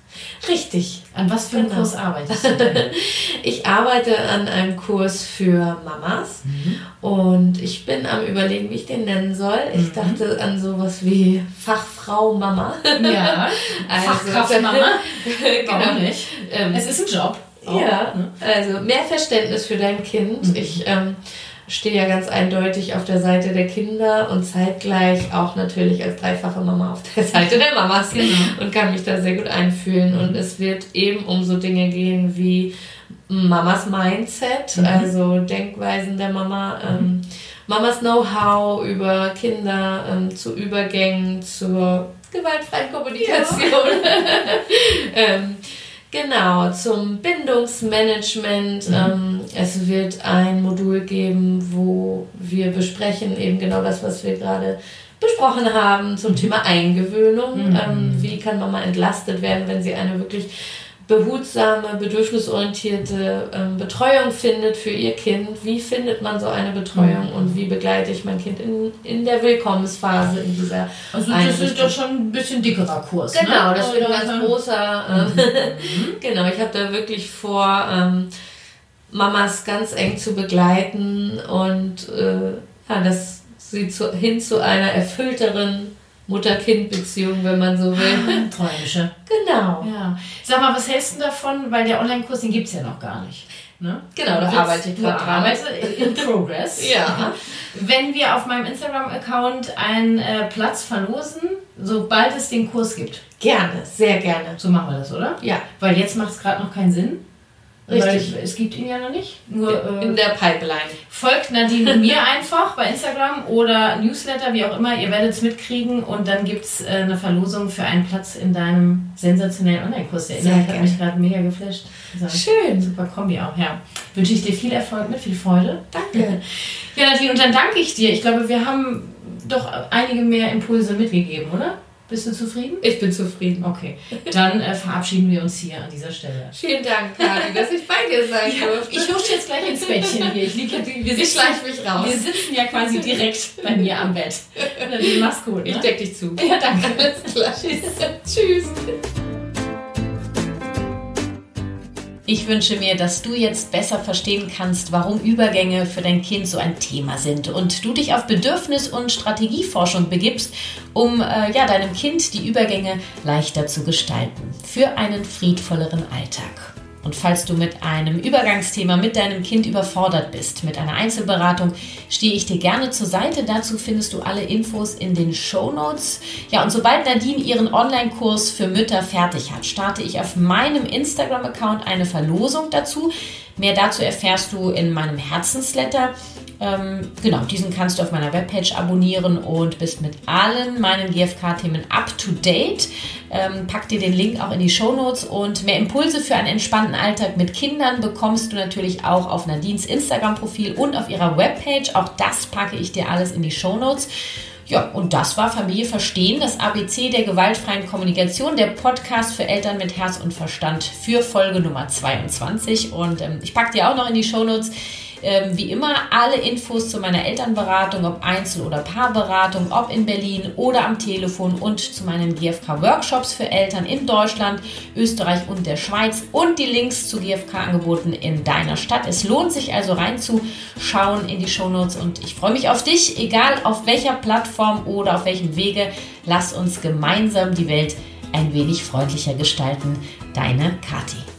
Richtig. An was für einem genau. Kurs arbeitest du denn? *laughs* ich arbeite an einem Kurs für Mamas mhm. und ich bin am überlegen, wie ich den nennen soll. Ich mhm. dachte an sowas wie Fachfrau Mama. Ja, *laughs* also, Fachkraft *laughs* Mama. genau. nicht? Ähm, es ist ein Job. Auch, ja, ne? also mehr Verständnis für dein Kind. Mhm. Ich ähm, stehe ja ganz eindeutig auf der Seite der Kinder und zeitgleich auch natürlich als dreifache Mama auf der *laughs* Seite der Mamas genau. und kann mich da sehr gut einfühlen. Und es wird eben um so Dinge gehen wie Mamas Mindset, mhm. also Denkweisen der Mama, ähm, Mamas Know-how über Kinder ähm, zu Übergängen zur gewaltfreien Kommunikation. Ja. *laughs* ähm, Genau, zum Bindungsmanagement. Mhm. Ähm, es wird ein Modul geben, wo wir besprechen eben genau das, was wir gerade besprochen haben zum mhm. Thema Eingewöhnung. Mhm. Ähm, wie kann Mama entlastet werden, wenn sie eine wirklich behutsame, bedürfnisorientierte ähm, Betreuung findet für ihr Kind. Wie findet man so eine Betreuung mhm. und wie begleite ich mein Kind in, in der Willkommensphase in dieser Also das ist doch schon ein bisschen dickerer Kurs. Ne? Genau, ne? das wird ein ganz großer. Ähm, *laughs* mhm. genau, ich habe da wirklich vor, ähm, Mamas ganz eng zu begleiten und äh, ja, das sie zu, hin zu einer erfüllteren Mutter-Kind-Beziehung, wenn man so will. Ah, Träumische. Genau. Ja. Sag mal, was hältst du davon? Weil der Online-Kurs, den gibt es ja noch gar nicht. Ne? Genau, da arbeite ich gerade dran. in progress. *laughs* ja. Wenn wir auf meinem Instagram-Account einen äh, Platz verlosen, sobald es den Kurs gibt. Gerne, sehr gerne. So machen wir das, oder? Ja. Weil jetzt macht es gerade noch keinen Sinn. Richtig. Weil es gibt ihn ja noch nicht. Nur, äh, in der Pipeline. Folgt Nadine mir einfach bei Instagram oder Newsletter, wie auch immer. Ihr werdet es mitkriegen und dann gibt es äh, eine Verlosung für einen Platz in deinem sensationellen Online-Kurs. Der Inhalt hat mich gerade mega geflasht. Also, Schön. Super Kombi auch, ja. Wünsche ich dir viel Erfolg mit, viel Freude. Danke. *laughs* Ja, Nadine, und dann danke ich dir. Ich glaube, wir haben doch einige mehr Impulse mitgegeben, oder? Bist du zufrieden? Ich bin zufrieden. Okay. Dann äh, verabschieden wir uns hier an dieser Stelle. Vielen Dank, Kari, dass ich bei dir sein ja, durfte. Ich husche jetzt gleich ins Bettchen hier. Ich, lieg, wir ich schleiche mich raus. Wir sitzen ja quasi direkt bei mir am Bett. Mach's gut. Ne? Ich deck dich zu. Ja, danke. Alles klar. Tschüss. Tschüss. Ich wünsche mir, dass du jetzt besser verstehen kannst, warum Übergänge für dein Kind so ein Thema sind und du dich auf Bedürfnis- und Strategieforschung begibst, um äh, ja, deinem Kind die Übergänge leichter zu gestalten für einen friedvolleren Alltag. Und falls du mit einem Übergangsthema mit deinem Kind überfordert bist, mit einer Einzelberatung, stehe ich dir gerne zur Seite. Dazu findest du alle Infos in den Show Notes. Ja, und sobald Nadine ihren Online-Kurs für Mütter fertig hat, starte ich auf meinem Instagram-Account eine Verlosung dazu. Mehr dazu erfährst du in meinem Herzensletter. Ähm, genau, diesen kannst du auf meiner Webpage abonnieren und bist mit allen meinen GFK-Themen up to date. Ähm, pack dir den Link auch in die Show Notes und mehr Impulse für einen entspannten Alltag mit Kindern bekommst du natürlich auch auf Nadines Instagram-Profil und auf ihrer Webpage. Auch das packe ich dir alles in die Show Notes. Ja, und das war Familie Verstehen, das ABC der gewaltfreien Kommunikation, der Podcast für Eltern mit Herz und Verstand für Folge Nummer 22. Und ähm, ich packe dir auch noch in die Show Notes ähm, wie immer alle Infos zu meiner Elternberatung, ob Einzel- oder Paarberatung, ob in Berlin oder am Telefon und zu meinen GFK-Workshops für Eltern in Deutschland, Österreich und der Schweiz und die Links zu GFK-Angeboten in deiner Stadt. Es lohnt sich also reinzuschauen in die Shownotes und ich freue mich auf dich, egal auf welcher Plattform oder auf welchem Wege. Lass uns gemeinsam die Welt ein wenig freundlicher gestalten. Deine Kathi.